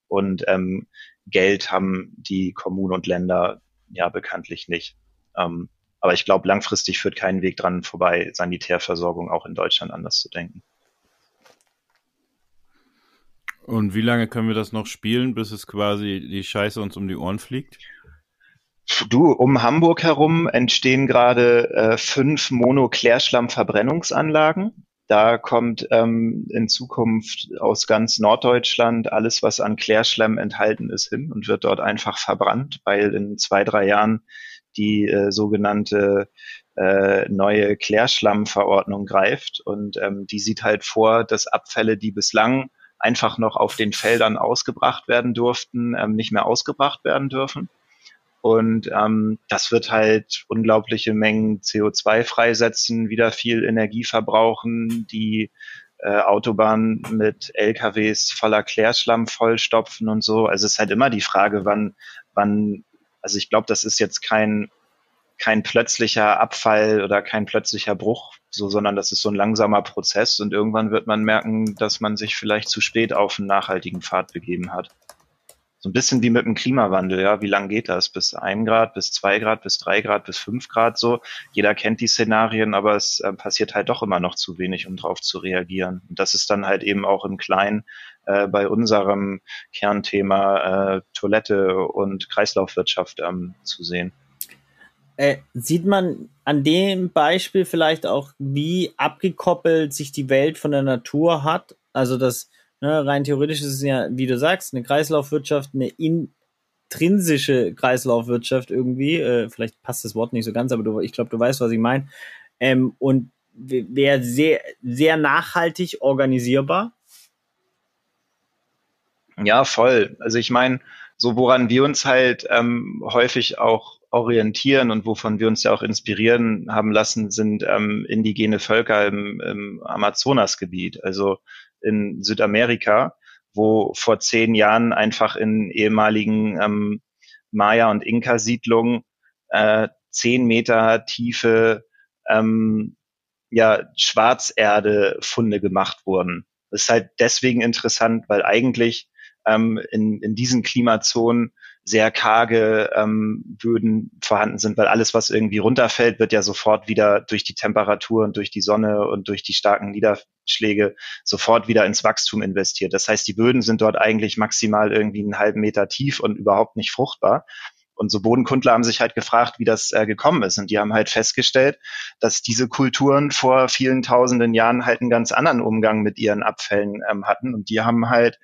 und ähm, Geld haben die Kommunen und Länder ja bekanntlich nicht. Ähm, aber ich glaube, langfristig führt kein Weg dran vorbei, Sanitärversorgung auch in Deutschland anders zu denken. Und wie lange können wir das noch spielen, bis es quasi die Scheiße uns um die Ohren fliegt? Du, um Hamburg herum entstehen gerade äh, fünf Mono-Klärschlamm-Verbrennungsanlagen. Da kommt ähm, in Zukunft aus ganz Norddeutschland alles, was an Klärschlamm enthalten ist, hin und wird dort einfach verbrannt, weil in zwei, drei Jahren die äh, sogenannte äh, neue Klärschlammverordnung greift. Und ähm, die sieht halt vor, dass Abfälle, die bislang einfach noch auf den Feldern ausgebracht werden durften, ähm, nicht mehr ausgebracht werden dürfen. Und ähm, das wird halt unglaubliche Mengen CO2 freisetzen, wieder viel Energie verbrauchen, die äh, Autobahnen mit LKWs voller Klärschlamm vollstopfen und so. Also es ist halt immer die Frage, wann, wann, also ich glaube, das ist jetzt kein, kein plötzlicher Abfall oder kein plötzlicher Bruch so, sondern das ist so ein langsamer Prozess und irgendwann wird man merken, dass man sich vielleicht zu spät auf einen nachhaltigen Pfad begeben hat. So ein bisschen wie mit dem Klimawandel, ja. Wie lang geht das? Bis ein Grad, bis zwei Grad, bis drei Grad, bis fünf Grad so. Jeder kennt die Szenarien, aber es äh, passiert halt doch immer noch zu wenig, um darauf zu reagieren. Und das ist dann halt eben auch im Kleinen äh, bei unserem Kernthema äh, Toilette und Kreislaufwirtschaft ähm, zu sehen. Äh, sieht man an dem Beispiel vielleicht auch, wie abgekoppelt sich die Welt von der Natur hat? Also das ne, rein theoretisch ist es ja, wie du sagst, eine Kreislaufwirtschaft, eine intrinsische Kreislaufwirtschaft irgendwie. Äh, vielleicht passt das Wort nicht so ganz, aber du, ich glaube, du weißt, was ich meine. Ähm, und wäre sehr, sehr nachhaltig organisierbar. Ja, voll. Also ich meine, so woran wir uns halt ähm, häufig auch orientieren und wovon wir uns ja auch inspirieren haben lassen, sind ähm, indigene Völker im, im Amazonasgebiet, also in Südamerika, wo vor zehn Jahren einfach in ehemaligen ähm, Maya- und Inka-Siedlungen äh, zehn Meter tiefe ähm, ja Schwarzerde-Funde gemacht wurden. Das ist halt deswegen interessant, weil eigentlich ähm, in, in diesen Klimazonen sehr karge ähm, Böden vorhanden sind, weil alles, was irgendwie runterfällt, wird ja sofort wieder durch die Temperatur und durch die Sonne und durch die starken Niederschläge sofort wieder ins Wachstum investiert. Das heißt, die Böden sind dort eigentlich maximal irgendwie einen halben Meter tief und überhaupt nicht fruchtbar. Und so Bodenkundler haben sich halt gefragt, wie das äh, gekommen ist. Und die haben halt festgestellt, dass diese Kulturen vor vielen tausenden Jahren halt einen ganz anderen Umgang mit ihren Abfällen ähm, hatten. Und die haben halt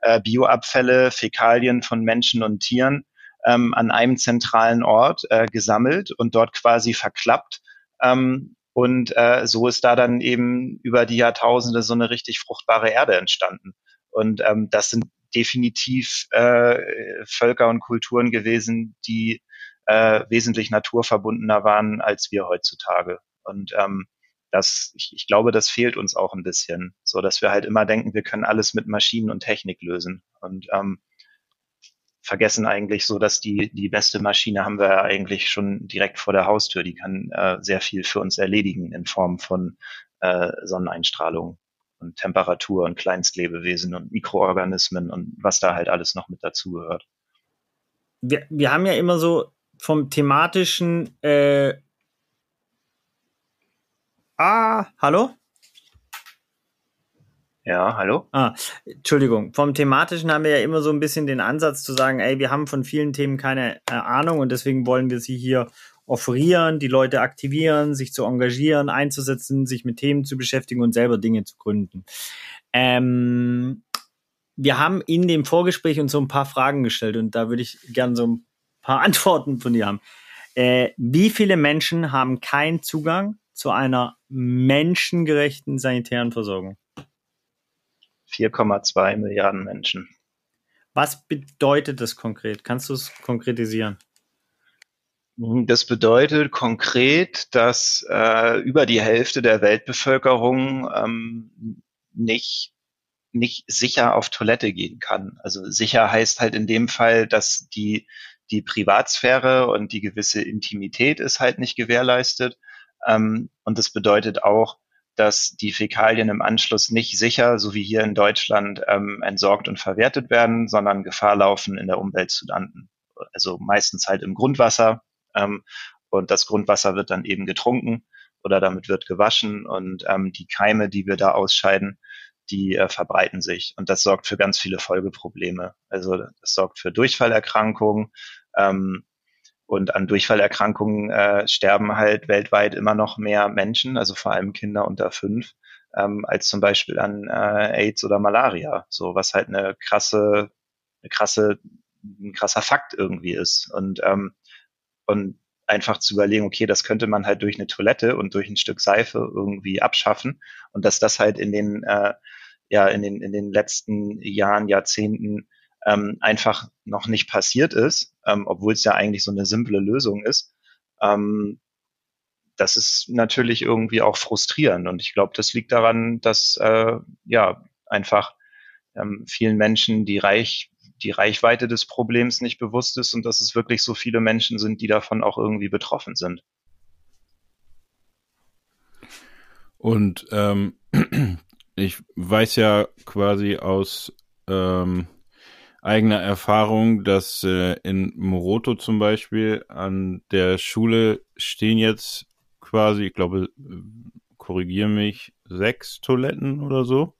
äh, Bioabfälle, Fäkalien von Menschen und Tieren ähm, an einem zentralen Ort äh, gesammelt und dort quasi verklappt. Ähm, und äh, so ist da dann eben über die Jahrtausende so eine richtig fruchtbare Erde entstanden. Und ähm, das sind definitiv äh, Völker und Kulturen gewesen, die äh, wesentlich naturverbundener waren als wir heutzutage. Und ähm, das, ich, ich glaube, das fehlt uns auch ein bisschen, so dass wir halt immer denken, wir können alles mit Maschinen und Technik lösen und ähm, vergessen eigentlich so, dass die die beste Maschine haben wir ja eigentlich schon direkt vor der Haustür. Die kann äh, sehr viel für uns erledigen in Form von äh, Sonneneinstrahlung und Temperatur und Kleinstlebewesen und Mikroorganismen und was da halt alles noch mit dazugehört. Wir, wir haben ja immer so vom thematischen äh, Ah, hallo? Ja, hallo? Ah, Entschuldigung. Vom Thematischen haben wir ja immer so ein bisschen den Ansatz zu sagen, ey, wir haben von vielen Themen keine äh, Ahnung und deswegen wollen wir sie hier offerieren, die Leute aktivieren, sich zu engagieren, einzusetzen, sich mit Themen zu beschäftigen und selber Dinge zu gründen. Ähm, wir haben in dem Vorgespräch uns so ein paar Fragen gestellt und da würde ich gerne so ein paar Antworten von dir haben. Äh, wie viele Menschen haben keinen Zugang zu einer menschengerechten sanitären Versorgung? 4,2 Milliarden Menschen. Was bedeutet das konkret? Kannst du es konkretisieren? Das bedeutet konkret, dass äh, über die Hälfte der Weltbevölkerung ähm, nicht nicht sicher auf Toilette gehen kann. Also sicher heißt halt in dem Fall, dass die die Privatsphäre und die gewisse Intimität ist halt nicht gewährleistet ähm, und das bedeutet auch, dass die Fäkalien im Anschluss nicht sicher, so wie hier in Deutschland, ähm, entsorgt und verwertet werden, sondern Gefahr laufen, in der Umwelt zu landen. Also meistens halt im Grundwasser. Ähm, und das Grundwasser wird dann eben getrunken oder damit wird gewaschen und ähm, die Keime, die wir da ausscheiden, die äh, verbreiten sich. Und das sorgt für ganz viele Folgeprobleme. Also das sorgt für Durchfallerkrankungen, ähm, und an Durchfallerkrankungen äh, sterben halt weltweit immer noch mehr Menschen, also vor allem Kinder unter fünf, ähm, als zum Beispiel an äh, AIDS oder Malaria. So was halt eine krasse, eine krasse, ein krasser Fakt irgendwie ist. Und ähm, und einfach zu überlegen, okay, das könnte man halt durch eine Toilette und durch ein Stück Seife irgendwie abschaffen und dass das halt in den äh, ja in den in den letzten Jahren Jahrzehnten ähm, einfach noch nicht passiert ist, ähm, obwohl es ja eigentlich so eine simple Lösung ist. Ähm, das ist natürlich irgendwie auch frustrierend und ich glaube, das liegt daran, dass äh, ja einfach ähm, vielen Menschen die Reich die Reichweite des Problems nicht bewusst ist und dass es wirklich so viele Menschen sind, die davon auch irgendwie betroffen sind. Und ähm, ich weiß ja quasi aus ähm, eigener Erfahrung, dass äh, in Moroto zum Beispiel an der Schule stehen jetzt quasi, ich glaube, korrigiere mich, sechs Toiletten oder so.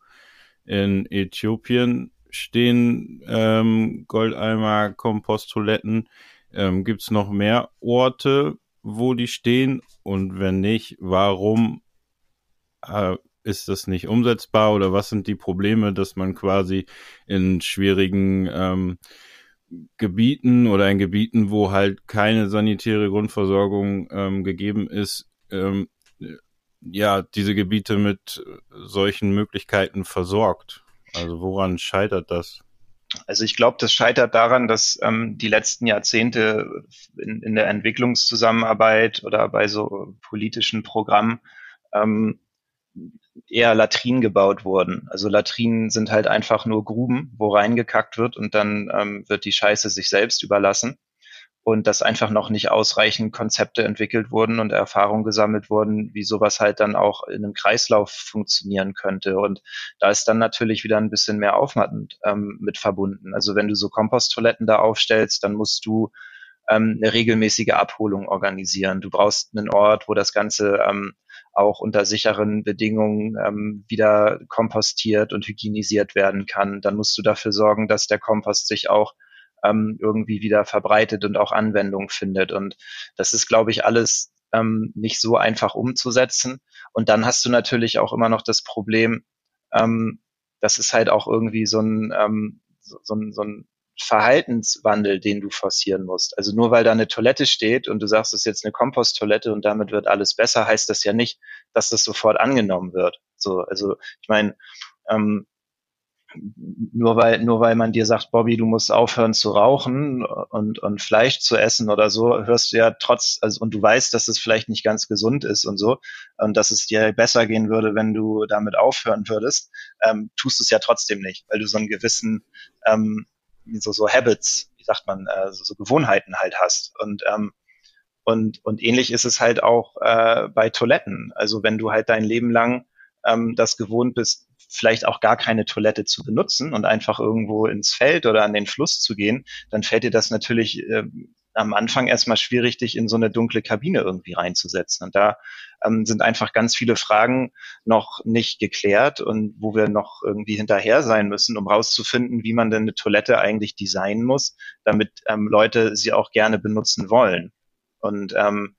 In Äthiopien stehen ähm, Goldeimer, Komposttoiletten. Ähm, Gibt es noch mehr Orte, wo die stehen? Und wenn nicht, warum äh, ist das nicht umsetzbar oder was sind die Probleme, dass man quasi in schwierigen ähm, Gebieten oder in Gebieten, wo halt keine sanitäre Grundversorgung ähm, gegeben ist, ähm, ja, diese Gebiete mit solchen Möglichkeiten versorgt. Also woran scheitert das? Also ich glaube, das scheitert daran, dass ähm, die letzten Jahrzehnte in, in der Entwicklungszusammenarbeit oder bei so politischen Programmen ähm, eher Latrinen gebaut wurden. Also Latrinen sind halt einfach nur Gruben, wo reingekackt wird und dann ähm, wird die Scheiße sich selbst überlassen. und dass einfach noch nicht ausreichend Konzepte entwickelt wurden und Erfahrungen gesammelt wurden, wie sowas halt dann auch in einem Kreislauf funktionieren könnte. Und da ist dann natürlich wieder ein bisschen mehr Aufwand ähm, mit verbunden. Also wenn du so Komposttoiletten da aufstellst, dann musst du ähm, eine regelmäßige Abholung organisieren. Du brauchst einen Ort, wo das Ganze ähm, auch unter sicheren Bedingungen ähm, wieder kompostiert und hygienisiert werden kann. Dann musst du dafür sorgen, dass der Kompost sich auch ähm, irgendwie wieder verbreitet und auch Anwendung findet. Und das ist, glaube ich, alles ähm, nicht so einfach umzusetzen. Und dann hast du natürlich auch immer noch das Problem, ähm, das ist halt auch irgendwie so ein, ähm, so, so, ein, so ein Verhaltenswandel, den du forcieren musst. Also nur weil da eine Toilette steht und du sagst, es ist jetzt eine Komposttoilette und damit wird alles besser, heißt das ja nicht, dass das sofort angenommen wird. So, also ich meine, ähm, nur weil, nur weil man dir sagt, Bobby, du musst aufhören zu rauchen und, und Fleisch zu essen oder so, hörst du ja trotz, also, und du weißt, dass es vielleicht nicht ganz gesund ist und so, und dass es dir besser gehen würde, wenn du damit aufhören würdest, ähm, tust du es ja trotzdem nicht, weil du so einen gewissen, ähm, so, so Habits, wie sagt man, äh, so, so Gewohnheiten halt hast. Und, ähm, und, und ähnlich ist es halt auch äh, bei Toiletten. Also wenn du halt dein Leben lang ähm, das gewohnt bist, vielleicht auch gar keine Toilette zu benutzen und einfach irgendwo ins Feld oder an den Fluss zu gehen, dann fällt dir das natürlich äh, am Anfang erstmal schwierig, dich in so eine dunkle Kabine irgendwie reinzusetzen. Und da ähm, sind einfach ganz viele Fragen noch nicht geklärt und wo wir noch irgendwie hinterher sein müssen, um rauszufinden, wie man denn eine Toilette eigentlich designen muss, damit ähm, Leute sie auch gerne benutzen wollen. Und ähm,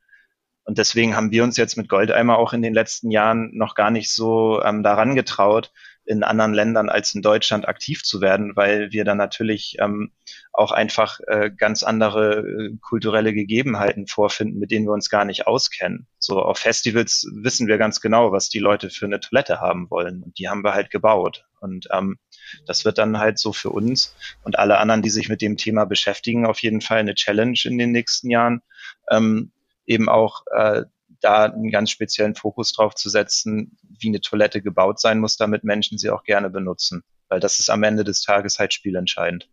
und deswegen haben wir uns jetzt mit Goldeimer auch in den letzten Jahren noch gar nicht so ähm, daran getraut, in anderen Ländern als in Deutschland aktiv zu werden, weil wir dann natürlich ähm, auch einfach äh, ganz andere äh, kulturelle Gegebenheiten vorfinden, mit denen wir uns gar nicht auskennen. So auf Festivals wissen wir ganz genau, was die Leute für eine Toilette haben wollen. Und die haben wir halt gebaut. Und ähm, das wird dann halt so für uns und alle anderen, die sich mit dem Thema beschäftigen, auf jeden Fall eine Challenge in den nächsten Jahren, ähm, eben auch äh, da einen ganz speziellen Fokus drauf zu setzen, wie eine Toilette gebaut sein muss, damit Menschen sie auch gerne benutzen. Weil das ist am Ende des Tages halt spielentscheidend.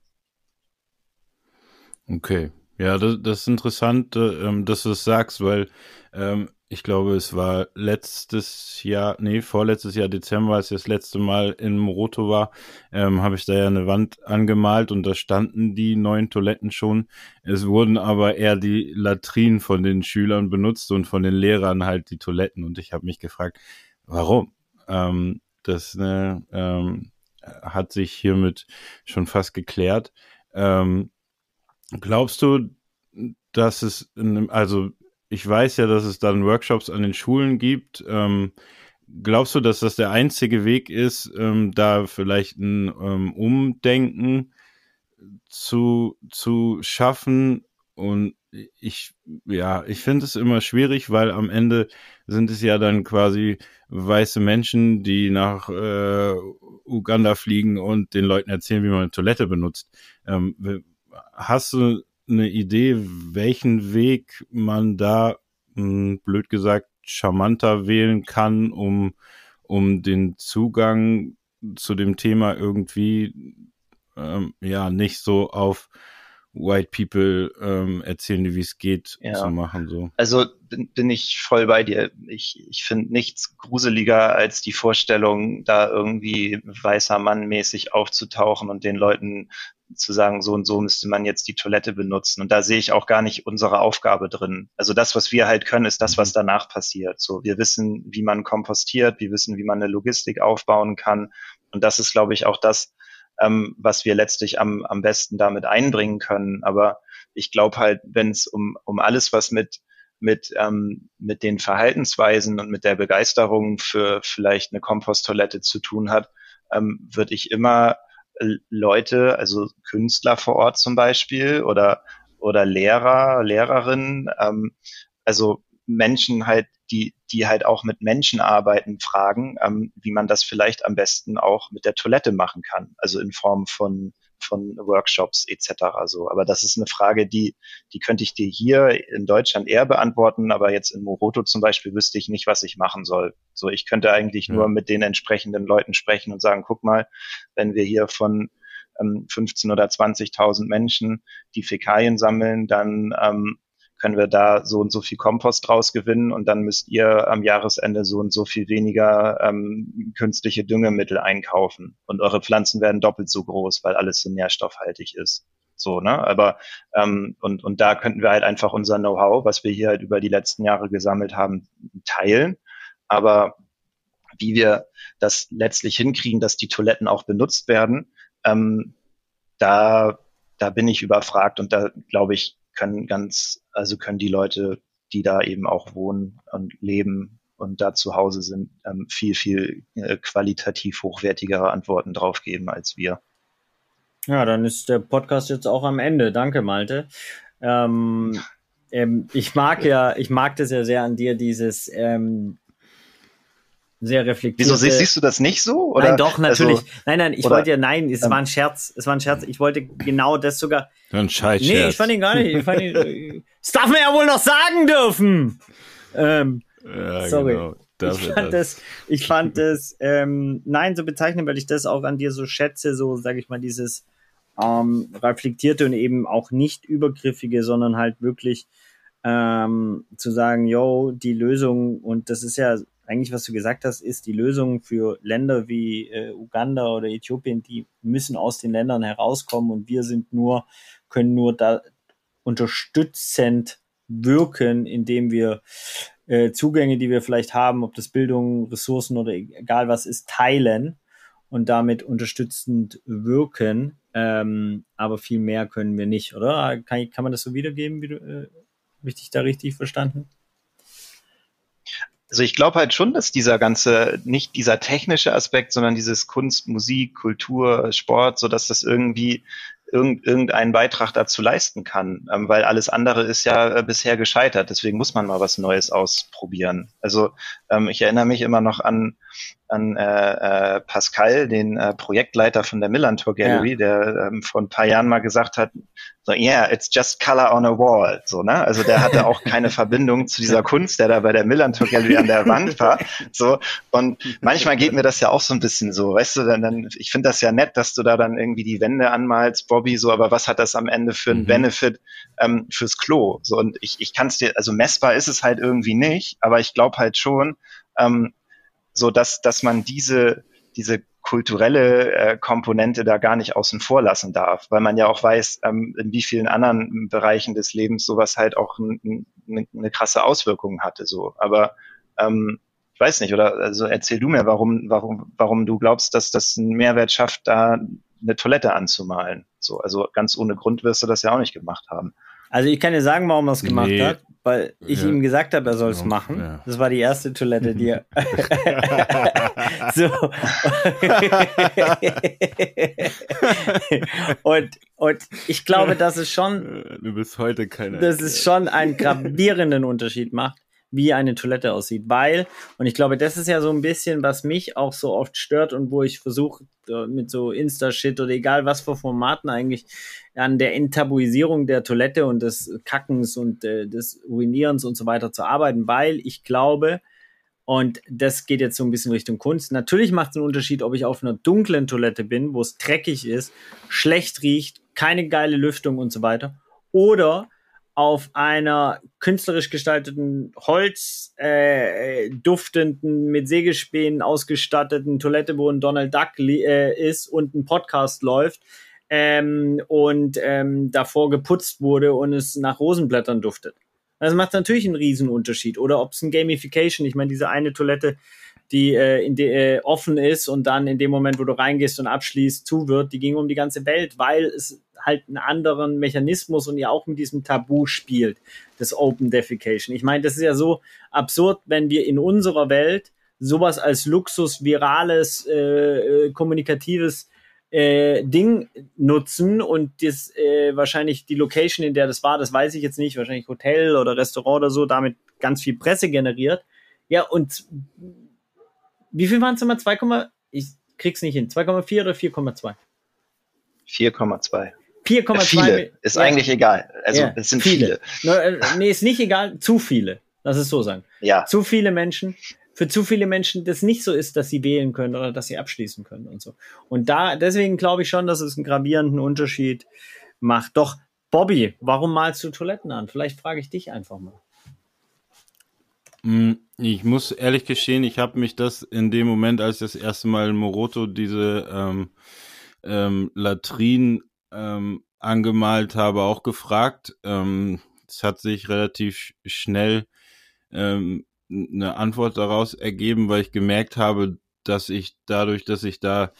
Okay. Ja, das, das ist interessant, äh, dass du das sagst, weil ähm, ich glaube, es war letztes Jahr, nee, vorletztes Jahr Dezember, als ich das letzte Mal in Moroto war, ähm, habe ich da ja eine Wand angemalt und da standen die neuen Toiletten schon. Es wurden aber eher die Latrinen von den Schülern benutzt und von den Lehrern halt die Toiletten. Und ich habe mich gefragt, warum? Ähm, das ne, ähm, hat sich hiermit schon fast geklärt. Ähm, glaubst du, dass es, also ich weiß ja, dass es dann Workshops an den Schulen gibt. Ähm, glaubst du, dass das der einzige Weg ist, ähm, da vielleicht ein ähm, Umdenken zu, zu schaffen? Und ich, ja, ich finde es immer schwierig, weil am Ende sind es ja dann quasi weiße Menschen, die nach äh, Uganda fliegen und den Leuten erzählen, wie man eine Toilette benutzt. Ähm, hast du eine Idee, welchen Weg man da, mh, hm, blöd gesagt, charmanter wählen kann, um, um den Zugang zu dem Thema irgendwie ähm, ja nicht so auf White People ähm, erzählen, wie es geht, ja. zu machen. So. Also bin, bin ich voll bei dir. Ich, ich finde nichts gruseliger als die Vorstellung, da irgendwie weißer Mann mäßig aufzutauchen und den Leuten zu sagen, so und so müsste man jetzt die Toilette benutzen. Und da sehe ich auch gar nicht unsere Aufgabe drin. Also das, was wir halt können, ist das, was mhm. danach passiert. So, wir wissen, wie man kompostiert, wir wissen, wie man eine Logistik aufbauen kann. Und das ist, glaube ich, auch das, ähm, was wir letztlich am, am besten damit einbringen können. Aber ich glaube halt, wenn es um, um alles, was mit mit, ähm, mit den Verhaltensweisen und mit der Begeisterung für vielleicht eine Komposttoilette zu tun hat, ähm, würde ich immer Leute, also Künstler vor Ort zum Beispiel oder, oder Lehrer, Lehrerinnen, ähm, also Menschen halt, die, die halt auch mit Menschen arbeiten, fragen, ähm, wie man das vielleicht am besten auch mit der Toilette machen kann. Also in Form von von Workshops etc. So, aber das ist eine Frage, die die könnte ich dir hier in Deutschland eher beantworten, aber jetzt in Moroto zum Beispiel wüsste ich nicht, was ich machen soll. So, ich könnte eigentlich ja. nur mit den entsprechenden Leuten sprechen und sagen, guck mal, wenn wir hier von ähm, 15 oder 20.000 Menschen, die Fäkalien sammeln, dann ähm, können wir da so und so viel Kompost draus gewinnen und dann müsst ihr am Jahresende so und so viel weniger ähm, künstliche Düngemittel einkaufen und eure Pflanzen werden doppelt so groß, weil alles so nährstoffhaltig ist. So, ne? Aber ähm, und, und da könnten wir halt einfach unser Know-how, was wir hier halt über die letzten Jahre gesammelt haben, teilen. Aber wie wir das letztlich hinkriegen, dass die Toiletten auch benutzt werden, ähm, da, da bin ich überfragt und da glaube ich, können ganz, also können die Leute, die da eben auch wohnen und leben und da zu Hause sind, ähm, viel, viel äh, qualitativ hochwertigere Antworten drauf geben als wir. Ja, dann ist der Podcast jetzt auch am Ende. Danke, Malte. Ähm, ähm, ich mag ja, ich mag das ja sehr an dir, dieses ähm, sehr reflektiert. Wieso siehst, siehst, du das nicht so? Oder? Nein, doch, natürlich. Also, nein, nein, ich oder, wollte ja, nein, es ähm, war ein Scherz. Es war ein Scherz. Ich wollte genau das sogar. Ein Scheiß Nee, ich fand ihn gar nicht. Ich fand ihn, das darf man ja wohl noch sagen dürfen. Ähm, ja, sorry. Genau. Ich fand das, das ich fand das, ähm, nein, so bezeichnen, weil ich das auch an dir so schätze, so, sage ich mal, dieses ähm, reflektierte und eben auch nicht übergriffige, sondern halt wirklich ähm, zu sagen, yo, die Lösung, und das ist ja eigentlich, was du gesagt hast, ist die Lösung für Länder wie äh, Uganda oder Äthiopien, die müssen aus den Ländern herauskommen und wir sind nur, können nur da unterstützend wirken, indem wir äh, Zugänge, die wir vielleicht haben, ob das Bildung, Ressourcen oder egal was ist, teilen und damit unterstützend wirken. Ähm, aber viel mehr können wir nicht, oder? Kann, kann man das so wiedergeben? Wie du, äh, Habe ich dich da richtig verstanden? Also ich glaube halt schon, dass dieser ganze, nicht dieser technische Aspekt, sondern dieses Kunst, Musik, Kultur, Sport, so dass das irgendwie irgend, irgendeinen Beitrag dazu leisten kann, ähm, weil alles andere ist ja äh, bisher gescheitert. Deswegen muss man mal was Neues ausprobieren. Also ähm, ich erinnere mich immer noch an an äh, äh, Pascal, den äh, Projektleiter von der Millantor Gallery, ja. der ähm, vor ein paar Jahren mal gesagt hat, so, yeah, it's just color on a wall. So, ne? Also der hatte auch keine Verbindung zu dieser Kunst, der da bei der Millantor Gallery an der Wand war. So, und manchmal geht mir das ja auch so ein bisschen so, weißt du, dann, dann ich finde das ja nett, dass du da dann irgendwie die Wände anmalst, Bobby, so, aber was hat das am Ende für einen mhm. Benefit ähm, fürs Klo? So, und ich, ich kann es dir, also messbar ist es halt irgendwie nicht, aber ich glaube halt schon, ähm, so dass, dass man diese, diese kulturelle äh, Komponente da gar nicht außen vor lassen darf, weil man ja auch weiß, ähm, in wie vielen anderen Bereichen des Lebens sowas halt auch eine ne krasse Auswirkung hatte. So, aber ähm, ich weiß nicht, oder also erzähl du mir, warum, warum, warum du glaubst, dass das einen Mehrwert schafft, da eine Toilette anzumalen. So, also ganz ohne Grund wirst du das ja auch nicht gemacht haben. Also ich kann dir sagen, warum er es gemacht nee. hat, weil ich ja. ihm gesagt habe, er soll es ja. machen. Ja. Das war die erste Toilette, die er. so. und, und ich glaube, dass es schon. Du bist heute keine. Dass es schon einen gravierenden Unterschied macht, wie eine Toilette aussieht. Weil, und ich glaube, das ist ja so ein bisschen, was mich auch so oft stört und wo ich versuche, äh, mit so Insta-Shit oder egal was für Formaten eigentlich an der Enttabuisierung der Toilette und des Kackens und äh, des Ruinierens und so weiter zu arbeiten, weil ich glaube, und das geht jetzt so ein bisschen Richtung Kunst. Natürlich macht es einen Unterschied, ob ich auf einer dunklen Toilette bin, wo es dreckig ist, schlecht riecht, keine geile Lüftung und so weiter, oder auf einer künstlerisch gestalteten, Holz äh, duftenden, mit Sägespänen ausgestatteten Toilette, wo ein Donald Duck äh, ist und ein Podcast läuft ähm, und ähm, davor geputzt wurde und es nach Rosenblättern duftet. Das macht natürlich einen Riesenunterschied. Oder ob es ein Gamification, ich meine, diese eine Toilette, die äh, in de, äh, offen ist und dann in dem Moment, wo du reingehst und abschließt, zu wird, die ging um die ganze Welt, weil es halt einen anderen Mechanismus und ja auch mit diesem Tabu spielt, das Open Defecation. Ich meine, das ist ja so absurd, wenn wir in unserer Welt sowas als Luxus, virales, äh, äh kommunikatives äh, Ding nutzen und das äh, wahrscheinlich die Location, in der das war, das weiß ich jetzt nicht, wahrscheinlich Hotel oder Restaurant oder so, damit ganz viel Presse generiert. Ja, und wie viel waren es nochmal? 2, ich krieg's nicht hin. 2,4 oder 4,2? 4,2. 4,2 viele. Ist ja. eigentlich egal. Also ja. es sind viele. viele. Äh, nee, ist nicht egal. Zu viele. Lass es so sagen. Ja. Zu viele Menschen für zu viele Menschen das nicht so ist, dass sie wählen können oder dass sie abschließen können und so. Und da, deswegen glaube ich schon, dass es einen gravierenden Unterschied macht. Doch, Bobby, warum malst du Toiletten an? Vielleicht frage ich dich einfach mal. Mm, ich muss ehrlich gestehen, ich habe mich das in dem Moment, als ich das erste Mal Moroto diese ähm, ähm, Latrinen ähm, angemalt habe, auch gefragt. Ähm, es hat sich relativ schnell ähm, eine Antwort daraus ergeben, weil ich gemerkt habe, dass ich dadurch, dass ich da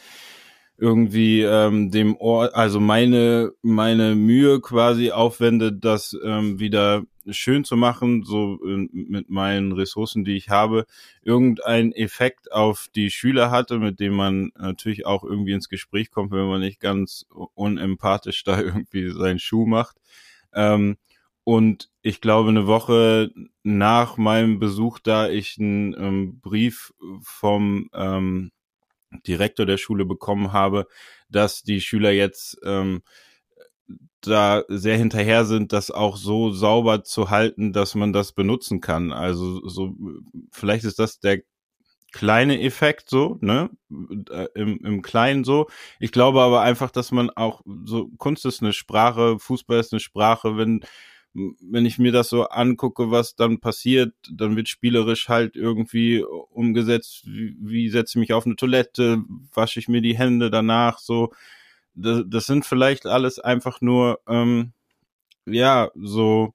irgendwie ähm, dem Ort, also meine meine Mühe quasi aufwende, das ähm, wieder schön zu machen, so äh, mit meinen Ressourcen, die ich habe, irgendein Effekt auf die Schüler hatte, mit dem man natürlich auch irgendwie ins Gespräch kommt, wenn man nicht ganz unempathisch da irgendwie seinen Schuh macht. Ähm, und ich glaube, eine Woche nach meinem Besuch da ich einen ähm, Brief vom ähm, Direktor der Schule bekommen habe, dass die Schüler jetzt ähm, da sehr hinterher sind, das auch so sauber zu halten, dass man das benutzen kann. Also so vielleicht ist das der kleine Effekt so, ne, äh, im, im Kleinen so. Ich glaube aber einfach, dass man auch so Kunst ist eine Sprache, Fußball ist eine Sprache, wenn wenn ich mir das so angucke, was dann passiert, dann wird spielerisch halt irgendwie umgesetzt, wie, wie setze ich mich auf eine Toilette, wasche ich mir die Hände danach, so. Das, das sind vielleicht alles einfach nur, ähm, ja, so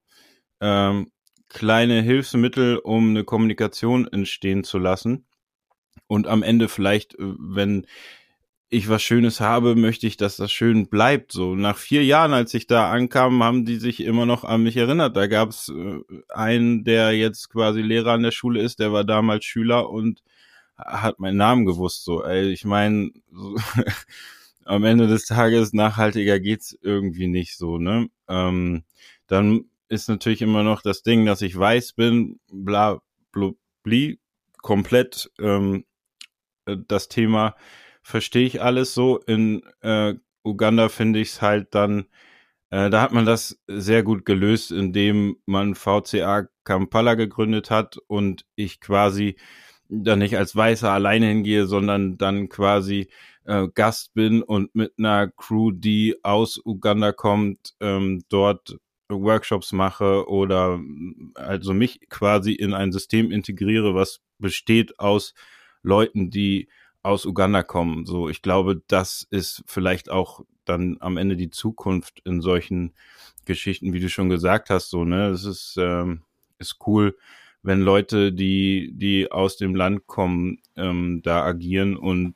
ähm, kleine Hilfsmittel, um eine Kommunikation entstehen zu lassen. Und am Ende vielleicht, äh, wenn ich was Schönes habe, möchte ich, dass das schön bleibt. So nach vier Jahren, als ich da ankam, haben die sich immer noch an mich erinnert. Da gab es äh, einen, der jetzt quasi Lehrer an der Schule ist, der war damals Schüler und hat meinen Namen gewusst. So, ey, ich meine, so, am Ende des Tages nachhaltiger geht's irgendwie nicht so. Ne? Ähm, dann ist natürlich immer noch das Ding, dass ich weiß bin, bla, bla, bli, komplett ähm, äh, das Thema verstehe ich alles so. In äh, Uganda finde ich es halt dann, äh, da hat man das sehr gut gelöst, indem man VCA Kampala gegründet hat und ich quasi dann nicht als Weißer alleine hingehe, sondern dann quasi äh, Gast bin und mit einer Crew, die aus Uganda kommt, ähm, dort Workshops mache oder also mich quasi in ein System integriere, was besteht aus Leuten, die aus Uganda kommen. So, ich glaube, das ist vielleicht auch dann am Ende die Zukunft in solchen Geschichten, wie du schon gesagt hast. So, ne, es ist ähm, ist cool, wenn Leute, die die aus dem Land kommen, ähm, da agieren und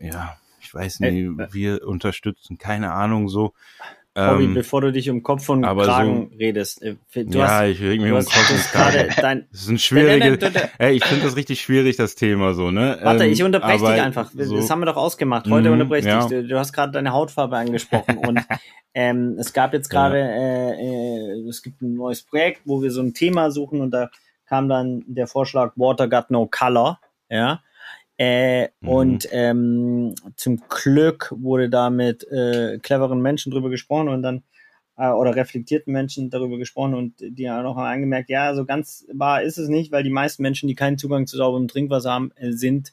ja, ich weiß nicht, wir unterstützen, keine Ahnung so. Bobby, ähm, bevor du dich um Kopf und Kragen so, redest. Äh, du ja, hast, ich reg mich um Kopf und Kragen. Dein, das ist ein schwieriges, ey, ich finde das richtig schwierig, das Thema so, ne? Warte, ähm, ich unterbreche dich einfach. So, das haben wir doch ausgemacht. Heute mm, unterbreche ja. ich dich. Du hast gerade deine Hautfarbe angesprochen und ähm, es gab jetzt gerade, ja. äh, äh, es gibt ein neues Projekt, wo wir so ein Thema suchen und da kam dann der Vorschlag Water Got No Color, ja. Äh, mhm. Und ähm, zum Glück wurde da mit äh, cleveren Menschen drüber gesprochen und dann äh, oder reflektierten Menschen darüber gesprochen und die haben auch angemerkt, ja, so ganz wahr ist es nicht, weil die meisten Menschen, die keinen Zugang zu sauberem Trinkwasser haben, äh, sind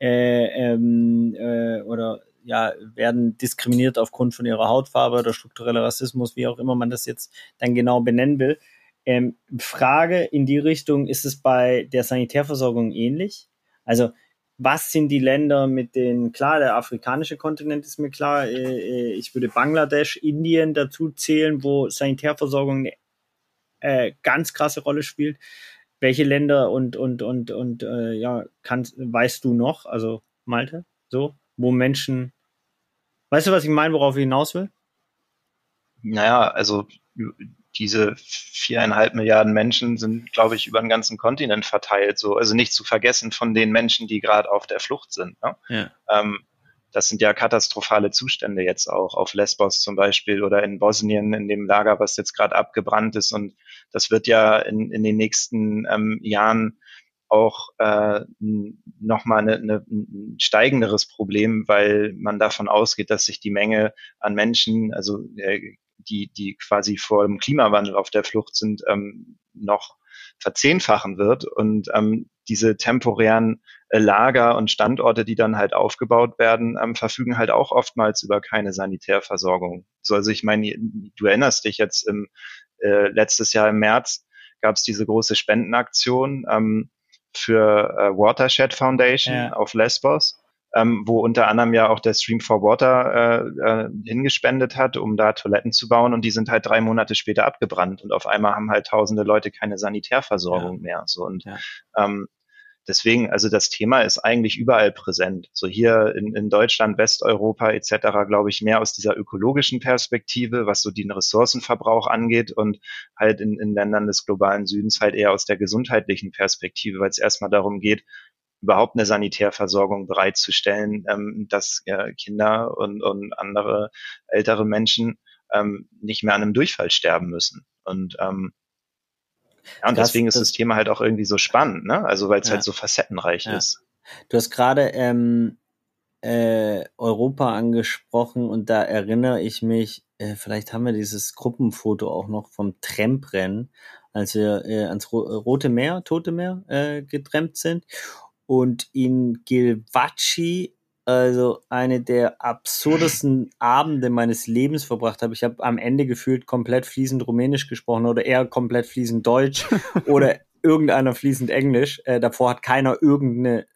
äh, ähm, äh, oder ja, werden diskriminiert aufgrund von ihrer Hautfarbe oder struktureller Rassismus, wie auch immer man das jetzt dann genau benennen will. Ähm, Frage in die Richtung, ist es bei der Sanitärversorgung ähnlich? Also was sind die Länder mit den, klar, der afrikanische Kontinent ist mir klar, äh, äh, ich würde Bangladesch, Indien dazu zählen, wo Sanitärversorgung eine äh, ganz krasse Rolle spielt. Welche Länder und, und, und, und ja, kannst, weißt du noch, also Malte, so, wo Menschen, weißt du, was ich meine, worauf ich hinaus will? Naja, also diese viereinhalb Milliarden Menschen sind, glaube ich, über den ganzen Kontinent verteilt. So, also nicht zu vergessen von den Menschen, die gerade auf der Flucht sind. Ne? Ja. Ähm, das sind ja katastrophale Zustände jetzt auch auf Lesbos zum Beispiel oder in Bosnien in dem Lager, was jetzt gerade abgebrannt ist. Und das wird ja in, in den nächsten ähm, Jahren auch äh, nochmal eine, eine, ein steigenderes Problem, weil man davon ausgeht, dass sich die Menge an Menschen, also äh, die, die quasi vor dem Klimawandel auf der Flucht sind, ähm, noch verzehnfachen wird. Und ähm, diese temporären äh, Lager und Standorte, die dann halt aufgebaut werden, ähm, verfügen halt auch oftmals über keine Sanitärversorgung. So, also ich meine, du erinnerst dich jetzt im äh, letztes Jahr im März gab es diese große Spendenaktion ähm, für äh, Watershed Foundation ja. auf Lesbos ähm, wo unter anderem ja auch der Stream for Water äh, äh, hingespendet hat, um da Toiletten zu bauen und die sind halt drei Monate später abgebrannt und auf einmal haben halt tausende Leute keine Sanitärversorgung ja. mehr. So und ja. ähm, Deswegen, also das Thema ist eigentlich überall präsent. So hier in, in Deutschland, Westeuropa etc., glaube ich, mehr aus dieser ökologischen Perspektive, was so den Ressourcenverbrauch angeht und halt in, in Ländern des globalen Südens halt eher aus der gesundheitlichen Perspektive, weil es erstmal darum geht, überhaupt eine Sanitärversorgung bereitzustellen, ähm, dass äh, Kinder und, und andere ältere Menschen ähm, nicht mehr an einem Durchfall sterben müssen. Und ähm, ja, und das, deswegen ist das, das, Thema halt auch irgendwie so spannend, ne? Also weil es ja. halt so facettenreich ja. ist. Du hast gerade ähm, äh, Europa angesprochen und da erinnere ich mich, äh, vielleicht haben wir dieses Gruppenfoto auch noch vom Tramprennen, als wir äh, ans Rote Meer, Tote Meer äh, getrennt sind und in Gilvaci also eine der absurdesten Abende meines Lebens verbracht habe. Ich habe am Ende gefühlt komplett fließend Rumänisch gesprochen oder eher komplett fließend Deutsch oder irgendeiner fließend Englisch. Äh, davor hat keiner irgendeine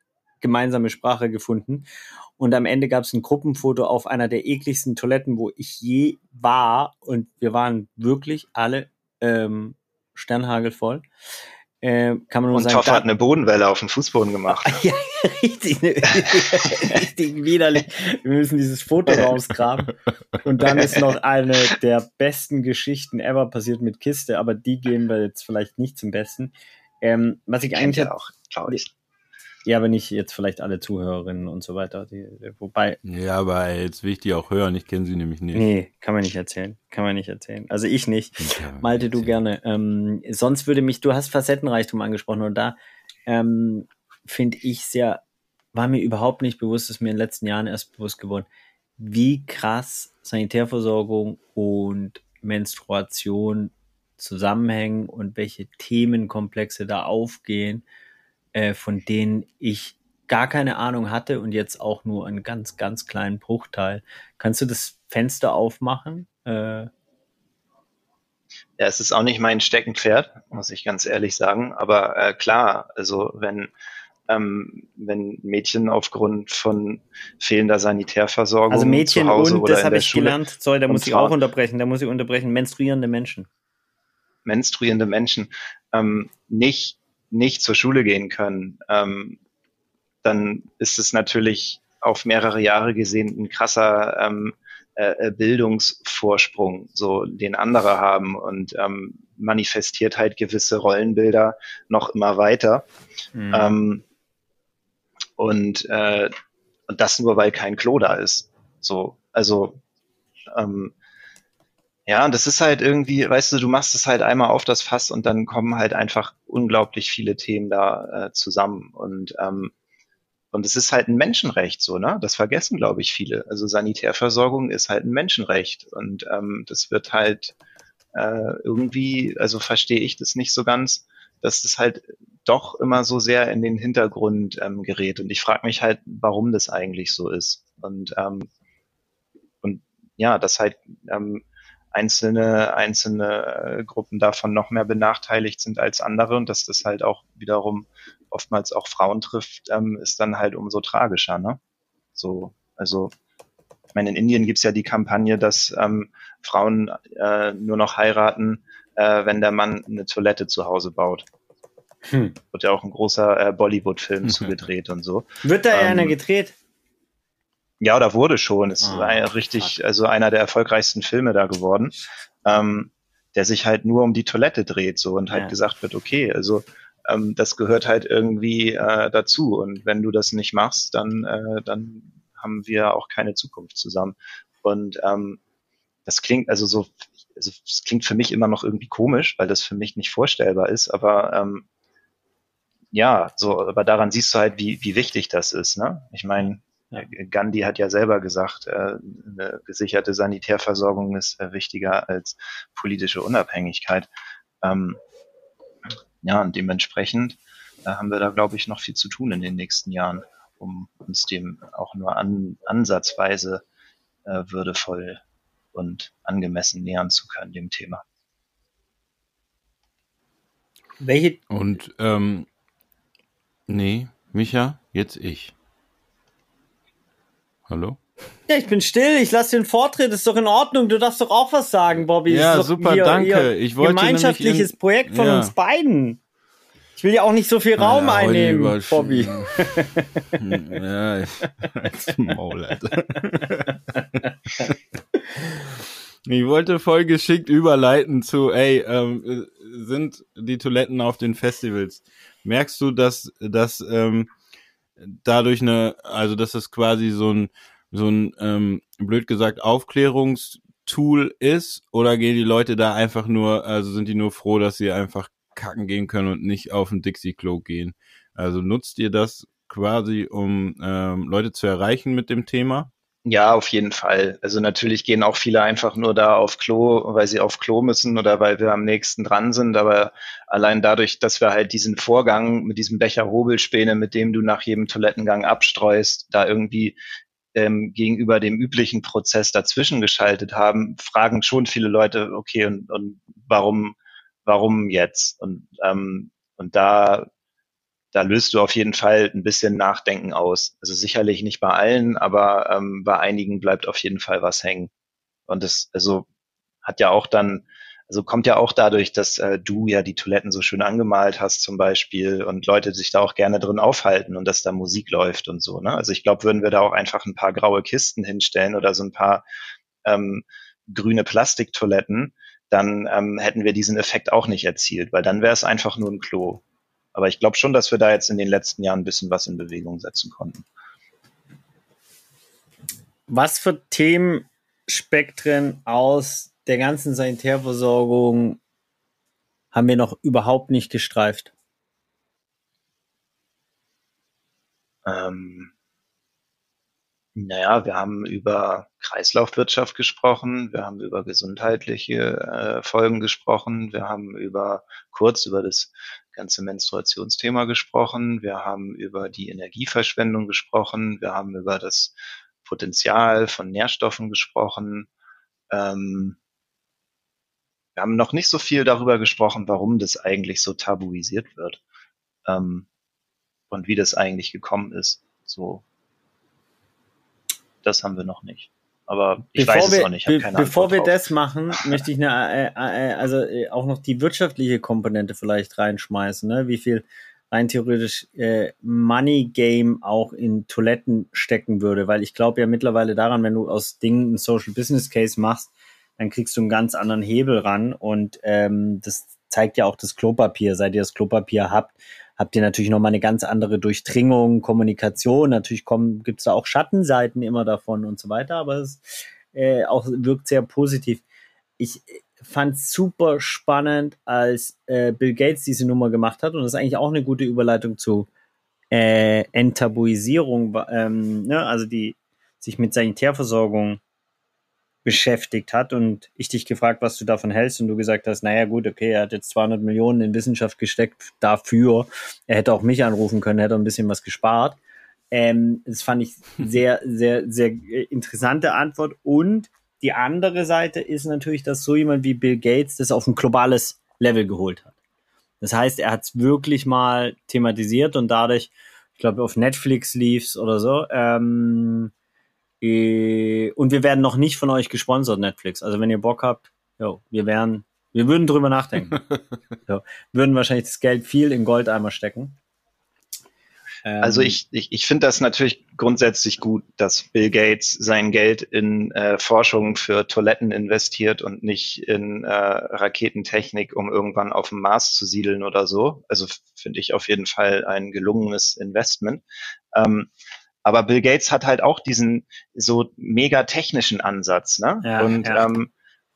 gemeinsame Sprache gefunden. Und am Ende gab es ein Gruppenfoto auf einer der ekligsten Toiletten, wo ich je war. Und wir waren wirklich alle ähm, sternhagelvoll. Äh, kann man nur und sagen, Toffer hat eine Bodenwelle auf dem Fußboden gemacht. ja, richtig, ne, richtig widerlich. Wir müssen dieses Foto rausgraben. Und dann ist noch eine der besten Geschichten ever passiert mit Kiste, aber die gehen wir jetzt vielleicht nicht zum Besten. Ähm, was ich eigentlich ja auch, glaube ich. Ja, aber nicht jetzt vielleicht alle Zuhörerinnen und so weiter. Die, wobei. Ja, aber jetzt will ich die auch hören. Ich kenne sie nämlich nicht. Nee, kann man nicht erzählen. Kann man nicht erzählen. Also ich nicht. Malte, du gerne. Ähm, sonst würde mich, du hast Facettenreichtum angesprochen und da ähm, finde ich sehr, war mir überhaupt nicht bewusst, ist mir in den letzten Jahren erst bewusst geworden, wie krass Sanitärversorgung und Menstruation zusammenhängen und welche Themenkomplexe da aufgehen äh, von denen ich gar keine Ahnung hatte und jetzt auch nur einen ganz, ganz kleinen Bruchteil. Kannst du das Fenster aufmachen? Äh, ja, es ist auch nicht mein Steckenpferd, muss ich ganz ehrlich sagen. Aber äh, klar, also wenn, ähm, wenn Mädchen aufgrund von fehlender Sanitärversorgung also Mädchen zu Hause und, das habe ich Schule gelernt, sorry, da muss ich auch unterbrechen, da muss ich unterbrechen, menstruierende Menschen. Menstruierende Menschen ähm, nicht nicht zur Schule gehen können, ähm, dann ist es natürlich auf mehrere Jahre gesehen ein krasser ähm, äh, äh, Bildungsvorsprung, so den andere haben und ähm, manifestiert halt gewisse Rollenbilder noch immer weiter. Mhm. Ähm, und, äh, und das nur, weil kein Klo da ist. So, also ähm, ja, und das ist halt irgendwie, weißt du, du machst es halt einmal auf das Fass und dann kommen halt einfach unglaublich viele Themen da äh, zusammen. Und, ähm, und es ist halt ein Menschenrecht so, ne? Das vergessen, glaube ich, viele. Also Sanitärversorgung ist halt ein Menschenrecht. Und ähm, das wird halt äh, irgendwie, also verstehe ich das nicht so ganz, dass das halt doch immer so sehr in den Hintergrund ähm, gerät. Und ich frage mich halt, warum das eigentlich so ist. Und, ähm, und ja, das halt ähm, einzelne, einzelne äh, Gruppen davon noch mehr benachteiligt sind als andere und dass das halt auch wiederum oftmals auch Frauen trifft, ähm, ist dann halt umso tragischer, ne? So, also ich meine, in Indien gibt's ja die Kampagne, dass ähm, Frauen äh, nur noch heiraten, äh, wenn der Mann eine Toilette zu Hause baut. Hm. Wird ja auch ein großer äh, Bollywood-Film mhm. zugedreht und so. Wird da ähm, einer gedreht? Ja, oder wurde schon. Ist oh, richtig, fuck. also einer der erfolgreichsten Filme da geworden, ähm, der sich halt nur um die Toilette dreht so und halt ja. gesagt wird, okay, also ähm, das gehört halt irgendwie äh, dazu und wenn du das nicht machst, dann äh, dann haben wir auch keine Zukunft zusammen. Und ähm, das klingt also so, also es klingt für mich immer noch irgendwie komisch, weil das für mich nicht vorstellbar ist, aber ähm, ja, so, aber daran siehst du halt, wie, wie wichtig das ist. Ne? Ich meine, ja. Gandhi hat ja selber gesagt, äh, eine gesicherte Sanitärversorgung ist äh, wichtiger als politische Unabhängigkeit. Ähm, ja, und dementsprechend da haben wir da, glaube ich, noch viel zu tun in den nächsten Jahren, um uns dem auch nur an, ansatzweise äh, würdevoll und angemessen nähern zu können, dem Thema. Welche? Und ähm, nee, Micha, jetzt ich. Hallo? Ja, ich bin still, ich lasse den Vortritt, ist doch in Ordnung, du darfst doch auch was sagen, Bobby. Ja, super, hier, danke. Hier ich wollte gemeinschaftliches in, Projekt von ja. uns beiden. Ich will ja auch nicht so viel Raum ja, einnehmen, Bobby. ja, ich, Maul, Alter. Ich wollte voll geschickt überleiten zu, ey, ähm, sind die Toiletten auf den Festivals. Merkst du, dass, dass ähm, dadurch eine, also dass das quasi so ein, so ein, ähm, blöd gesagt, Aufklärungstool ist? Oder gehen die Leute da einfach nur, also sind die nur froh, dass sie einfach kacken gehen können und nicht auf ein Dixie-Klo gehen? Also nutzt ihr das quasi, um ähm, Leute zu erreichen mit dem Thema? Ja, auf jeden Fall. Also natürlich gehen auch viele einfach nur da auf Klo, weil sie auf Klo müssen oder weil wir am nächsten dran sind. Aber allein dadurch, dass wir halt diesen Vorgang mit diesem Becher Hobelspäne, mit dem du nach jedem Toilettengang abstreust, da irgendwie ähm, gegenüber dem üblichen Prozess dazwischen geschaltet haben, fragen schon viele Leute, okay, und, und warum, warum jetzt? Und, ähm, und da da löst du auf jeden Fall ein bisschen Nachdenken aus. Also sicherlich nicht bei allen, aber ähm, bei einigen bleibt auf jeden Fall was hängen. Und das, also hat ja auch dann, also kommt ja auch dadurch, dass äh, du ja die Toiletten so schön angemalt hast zum Beispiel und Leute sich da auch gerne drin aufhalten und dass da Musik läuft und so. Ne? Also ich glaube, würden wir da auch einfach ein paar graue Kisten hinstellen oder so ein paar ähm, grüne Plastiktoiletten, dann ähm, hätten wir diesen Effekt auch nicht erzielt, weil dann wäre es einfach nur ein Klo. Aber ich glaube schon, dass wir da jetzt in den letzten Jahren ein bisschen was in Bewegung setzen konnten. Was für Themenspektren aus der ganzen Sanitärversorgung haben wir noch überhaupt nicht gestreift? Ähm, naja, wir haben über Kreislaufwirtschaft gesprochen, wir haben über gesundheitliche äh, Folgen gesprochen, wir haben über kurz über das ganze Menstruationsthema gesprochen, wir haben über die Energieverschwendung gesprochen, wir haben über das Potenzial von Nährstoffen gesprochen. Ähm, wir haben noch nicht so viel darüber gesprochen, warum das eigentlich so tabuisiert wird ähm, und wie das eigentlich gekommen ist. So, das haben wir noch nicht. Aber ich bevor weiß wir, es auch nicht. Be bevor wir drauf. das machen, möchte ich eine, äh, äh, also äh, auch noch die wirtschaftliche Komponente vielleicht reinschmeißen. Ne? Wie viel rein theoretisch Money Game auch in Toiletten stecken würde, weil ich glaube ja mittlerweile daran, wenn du aus Dingen ein Social Business Case machst, dann kriegst du einen ganz anderen Hebel ran und ähm, das zeigt ja auch das Klopapier. Seit ihr das Klopapier habt, habt ihr natürlich nochmal eine ganz andere Durchdringung, Kommunikation. Natürlich gibt es da auch Schattenseiten immer davon und so weiter, aber es äh, auch wirkt sehr positiv. Ich fand super spannend, als äh, Bill Gates diese Nummer gemacht hat und das ist eigentlich auch eine gute Überleitung zu äh, Enttabuisierung, ähm, ne? also die sich mit Sanitärversorgung beschäftigt hat und ich dich gefragt, was du davon hältst und du gesagt hast, naja gut, okay, er hat jetzt 200 Millionen in Wissenschaft gesteckt dafür. Er hätte auch mich anrufen können, hätte ein bisschen was gespart. Ähm, das fand ich sehr, sehr, sehr interessante Antwort. Und die andere Seite ist natürlich, dass so jemand wie Bill Gates das auf ein globales Level geholt hat. Das heißt, er hat es wirklich mal thematisiert und dadurch, ich glaube, auf Netflix lief's oder so, ähm, äh, und wir werden noch nicht von euch gesponsert, Netflix. Also wenn ihr Bock habt, jo, wir wären, wir würden drüber nachdenken. jo, würden wahrscheinlich das Geld viel in Goldeimer stecken. Also ähm, ich, ich, ich finde das natürlich grundsätzlich gut, dass Bill Gates sein Geld in äh, Forschung für Toiletten investiert und nicht in äh, Raketentechnik, um irgendwann auf dem Mars zu siedeln oder so. Also finde ich auf jeden Fall ein gelungenes Investment. Ähm, aber Bill Gates hat halt auch diesen so mega technischen Ansatz, ne? Ja, und ja. Ähm,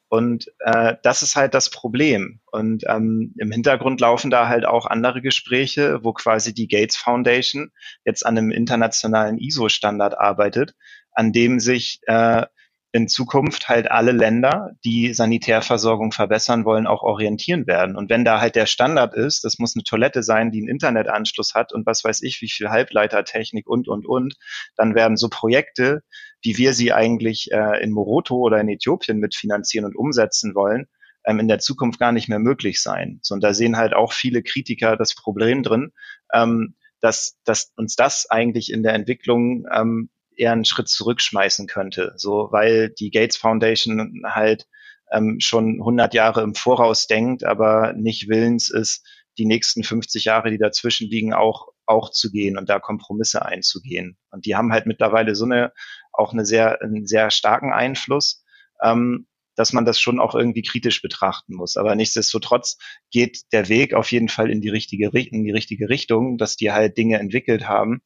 und äh, das ist halt das Problem. Und ähm, im Hintergrund laufen da halt auch andere Gespräche, wo quasi die Gates Foundation jetzt an einem internationalen ISO-Standard arbeitet, an dem sich äh, in Zukunft halt alle Länder, die Sanitärversorgung verbessern wollen, auch orientieren werden. Und wenn da halt der Standard ist, das muss eine Toilette sein, die einen Internetanschluss hat und was weiß ich, wie viel Halbleitertechnik und, und, und, dann werden so Projekte, wie wir sie eigentlich äh, in Moroto oder in Äthiopien mitfinanzieren und umsetzen wollen, ähm, in der Zukunft gar nicht mehr möglich sein. So, und da sehen halt auch viele Kritiker das Problem drin, ähm, dass, dass uns das eigentlich in der Entwicklung ähm, eher einen Schritt zurückschmeißen könnte. So, weil die Gates Foundation halt ähm, schon 100 Jahre im Voraus denkt, aber nicht willens ist, die nächsten 50 Jahre, die dazwischen liegen, auch auch zu gehen und da Kompromisse einzugehen. Und die haben halt mittlerweile so eine auch eine sehr einen sehr starken Einfluss, ähm, dass man das schon auch irgendwie kritisch betrachten muss. Aber nichtsdestotrotz geht der Weg auf jeden Fall in die richtige in die richtige Richtung, dass die halt Dinge entwickelt haben,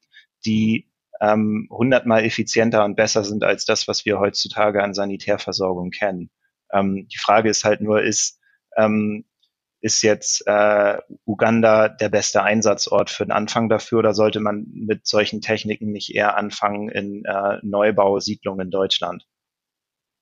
die ähm, hundertmal effizienter und besser sind als das, was wir heutzutage an Sanitärversorgung kennen. Ähm, die Frage ist halt nur, ist, ähm, ist jetzt äh, Uganda der beste Einsatzort für den Anfang dafür oder sollte man mit solchen Techniken nicht eher anfangen in äh, Neubausiedlungen in Deutschland?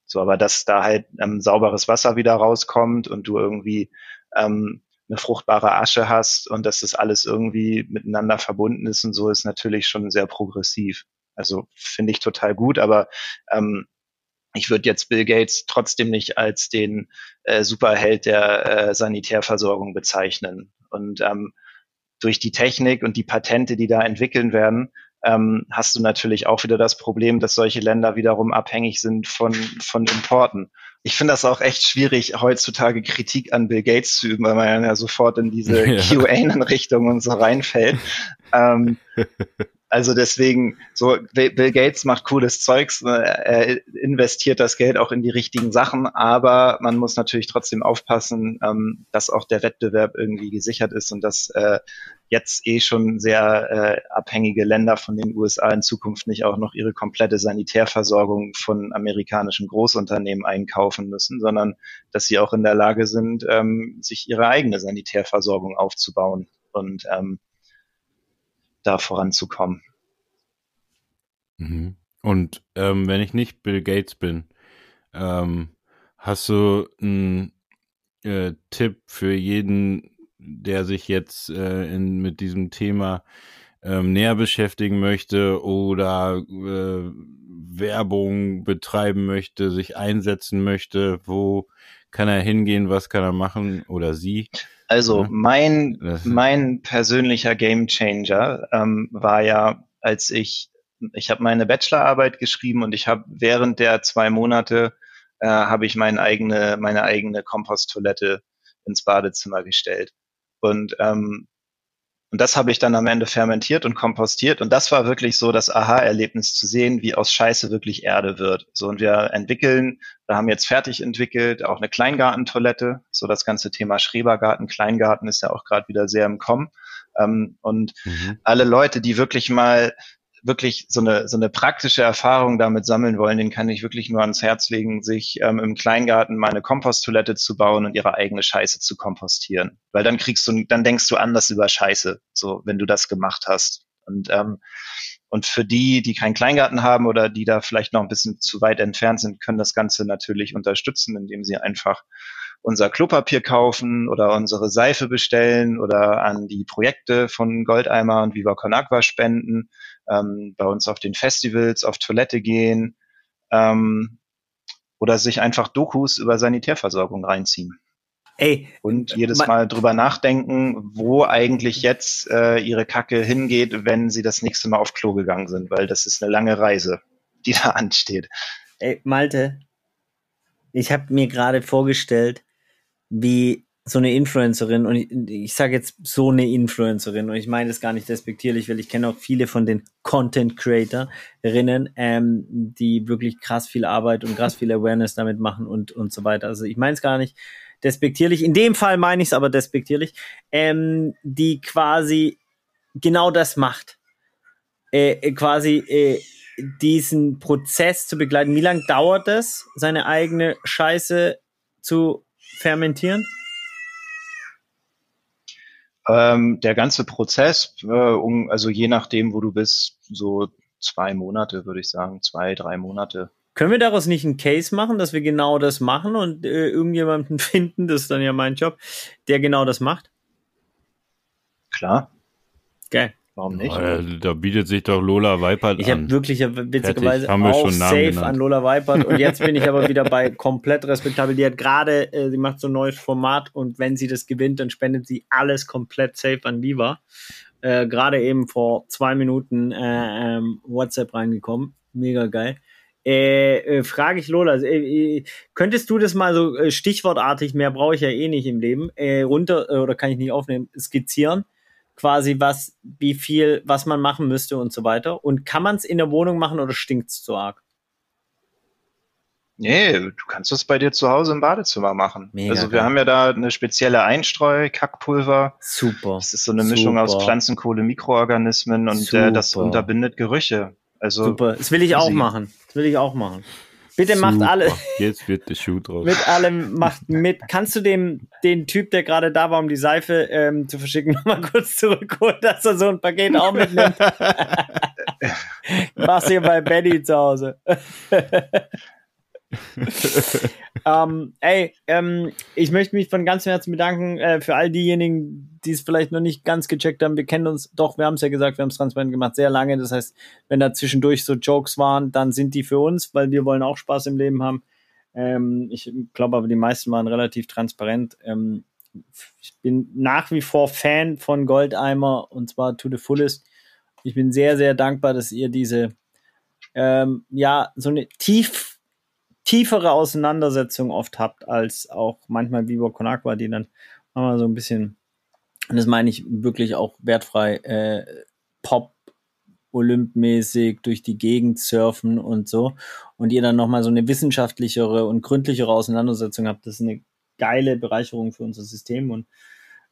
So, aber dass da halt ähm, sauberes Wasser wieder rauskommt und du irgendwie ähm, eine fruchtbare Asche hast und dass das alles irgendwie miteinander verbunden ist und so ist natürlich schon sehr progressiv. Also finde ich total gut, aber ähm, ich würde jetzt Bill Gates trotzdem nicht als den äh, Superheld der äh, Sanitärversorgung bezeichnen. Und ähm, durch die Technik und die Patente, die da entwickeln werden, ähm, hast du natürlich auch wieder das Problem, dass solche Länder wiederum abhängig sind von, von Importen ich finde das auch echt schwierig, heutzutage Kritik an Bill Gates zu üben, weil man ja sofort in diese ja. QA-Richtung und so reinfällt. ähm, also deswegen, so Bill Gates macht cooles Zeugs, ne, er investiert das Geld auch in die richtigen Sachen, aber man muss natürlich trotzdem aufpassen, ähm, dass auch der Wettbewerb irgendwie gesichert ist und dass äh, jetzt eh schon sehr äh, abhängige Länder von den USA in Zukunft nicht auch noch ihre komplette Sanitärversorgung von amerikanischen Großunternehmen einkaufen müssen, sondern dass sie auch in der Lage sind, ähm, sich ihre eigene Sanitärversorgung aufzubauen. Und ähm, da voranzukommen. Mhm. Und ähm, wenn ich nicht Bill Gates bin, ähm, hast du einen äh, Tipp für jeden, der sich jetzt äh, in, mit diesem Thema ähm, näher beschäftigen möchte oder äh, Werbung betreiben möchte, sich einsetzen möchte, wo kann er hingehen, was kann er machen oder sie? Also mein, mein persönlicher Gamechanger ähm, war ja, als ich, ich habe meine Bachelorarbeit geschrieben und ich habe während der zwei Monate äh, habe ich meine eigene, meine eigene Komposttoilette ins Badezimmer gestellt. Und ähm, und das habe ich dann am Ende fermentiert und kompostiert. Und das war wirklich so das Aha-Erlebnis zu sehen, wie aus Scheiße wirklich Erde wird. So, und wir entwickeln, wir haben jetzt fertig entwickelt, auch eine Kleingartentoilette. So das ganze Thema Schrebergarten, Kleingarten ist ja auch gerade wieder sehr im Kommen. Ähm, und mhm. alle Leute, die wirklich mal wirklich so eine, so eine praktische Erfahrung damit sammeln wollen, den kann ich wirklich nur ans Herz legen, sich ähm, im Kleingarten mal eine Komposttoilette zu bauen und ihre eigene Scheiße zu kompostieren. Weil dann kriegst du, dann denkst du anders über Scheiße, so wenn du das gemacht hast. Und ähm, und für die, die keinen Kleingarten haben oder die da vielleicht noch ein bisschen zu weit entfernt sind, können das Ganze natürlich unterstützen, indem sie einfach unser Klopapier kaufen oder unsere Seife bestellen oder an die Projekte von Goldeimer und Viva Con Agua spenden ähm, bei uns auf den Festivals auf Toilette gehen ähm, oder sich einfach Dokus über Sanitärversorgung reinziehen. Ey, und jedes Mal drüber nachdenken, wo eigentlich jetzt äh, ihre Kacke hingeht, wenn sie das nächste Mal auf Klo gegangen sind, weil das ist eine lange Reise, die da ansteht. Ey, Malte, ich habe mir gerade vorgestellt, wie so eine Influencerin und ich, ich sage jetzt so eine Influencerin und ich meine das gar nicht despektierlich, weil ich kenne auch viele von den Content Creatorinnen, ähm, die wirklich krass viel Arbeit und krass viel Awareness damit machen und und so weiter. Also ich meine es gar nicht despektierlich. In dem Fall meine ich es aber despektierlich, ähm, die quasi genau das macht, äh, äh, quasi äh, diesen Prozess zu begleiten. Wie lange dauert es, seine eigene Scheiße zu fermentieren? Ähm, der ganze Prozess, äh, um, also je nachdem, wo du bist, so zwei Monate, würde ich sagen, zwei, drei Monate. Können wir daraus nicht einen Case machen, dass wir genau das machen und äh, irgendjemanden finden, das ist dann ja mein Job, der genau das macht? Klar. Geil. Warum nicht? Oh, da bietet sich doch Lola Weipert Ich habe an. wirklich ja, witzigerweise Haben wir auch safe genannt. an Lola Weipert und jetzt bin ich aber wieder bei komplett respektabel. Die hat gerade, äh, sie macht so ein neues Format und wenn sie das gewinnt, dann spendet sie alles komplett safe an Viva. Äh, gerade eben vor zwei Minuten äh, ähm, WhatsApp reingekommen. Mega geil. Äh, äh, frage ich Lola, äh, äh, könntest du das mal so äh, stichwortartig, mehr brauche ich ja eh nicht im Leben, äh, runter, äh, oder kann ich nicht aufnehmen, skizzieren? Quasi was, wie viel, was man machen müsste und so weiter. Und kann man es in der Wohnung machen oder stinkt es zu arg? Nee, du kannst das bei dir zu Hause im Badezimmer machen. Mega also wir geil. haben ja da eine spezielle Einstreu, Kackpulver. Super. Das ist so eine Mischung aus Super. Pflanzenkohle, Mikroorganismen und äh, das unterbindet Gerüche. Also Super. Das will ich auch machen. Das will ich auch machen. Bitte macht Super. alle, Jetzt wird der Schuh draus. mit allem, macht mit. Kannst du dem, den Typ, der gerade da war, um die Seife ähm, zu verschicken, nochmal kurz zurückholen, dass er so ein Paket auch mitnimmt? Mach's hier bei Benny zu Hause. ähm, ey, ähm, ich möchte mich von ganzem Herzen bedanken äh, für all diejenigen, die es vielleicht noch nicht ganz gecheckt haben. Wir kennen uns doch, wir haben es ja gesagt, wir haben es transparent gemacht, sehr lange. Das heißt, wenn da zwischendurch so Jokes waren, dann sind die für uns, weil wir wollen auch Spaß im Leben haben. Ähm, ich glaube aber, die meisten waren relativ transparent. Ähm, ich bin nach wie vor Fan von Goldeimer und zwar to the fullest. Ich bin sehr, sehr dankbar, dass ihr diese, ähm, ja, so eine tief, tiefere Auseinandersetzung oft habt, als auch manchmal Viva Con Agua, die dann manchmal so ein bisschen, und das meine ich wirklich auch wertfrei, äh, Pop, Olymp-mäßig durch die Gegend surfen und so. Und ihr dann nochmal so eine wissenschaftlichere und gründlichere Auseinandersetzung habt, das ist eine geile Bereicherung für unser System und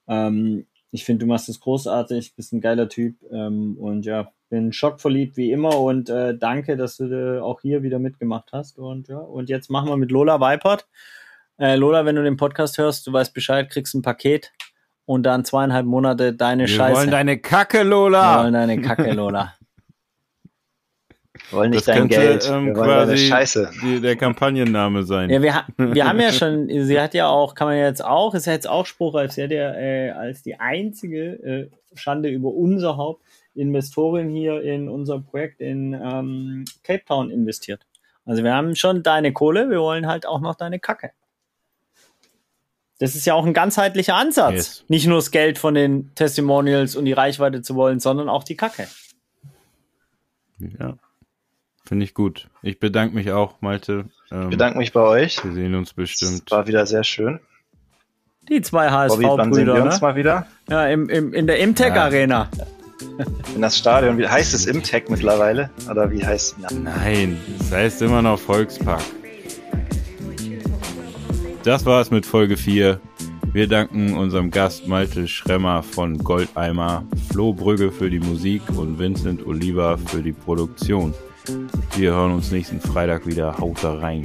ähm, ich finde, du machst das großartig, bist ein geiler Typ ähm, und ja, bin schockverliebt wie immer und äh, danke, dass du äh, auch hier wieder mitgemacht hast und ja, und jetzt machen wir mit Lola Weipert. Äh, Lola, wenn du den Podcast hörst, du weißt Bescheid, kriegst ein Paket und dann zweieinhalb Monate deine Wir Scheiße. wollen deine Kacke, wir Lola. wollen deine Kacke, Lola. wir wollen nicht Das dein könnte Geld, ähm, wir quasi Scheiße. die, der Kampagnenname sein. Ja, wir, wir haben ja schon, sie hat ja auch, kann man ja jetzt auch, ist ja jetzt auch spruchreif, sie hat ja äh, als die einzige äh, Schande über unser Haupt Investorin hier in unser Projekt in ähm, Cape Town investiert. Also wir haben schon deine Kohle, wir wollen halt auch noch deine Kacke. Das ist ja auch ein ganzheitlicher Ansatz. Yes. Nicht nur das Geld von den Testimonials und die Reichweite zu wollen, sondern auch die Kacke. Ja. Finde ich gut. Ich bedanke mich auch, Malte. Ähm, Ich bedanke mich bei euch. Wir sehen uns Es bestimmt. war wieder sehr schön. Die zwei HSV-Brüder, uns ne? mal wieder? Ja, im, im, in der Imtech Ja. In das Stadion. Wie heißt es Imtech mittlerweile? Oder wie heißt es? Nein, das heißt immer noch Volkspark. Das war's mit Folge 4. Wir danken unserem Gast Malte Schremmer von Goldeimer, Flo Brügge für die Musik und Vincent Oliva für die Produktion. Wir hören uns nächsten Freitag wieder. Haut da rein.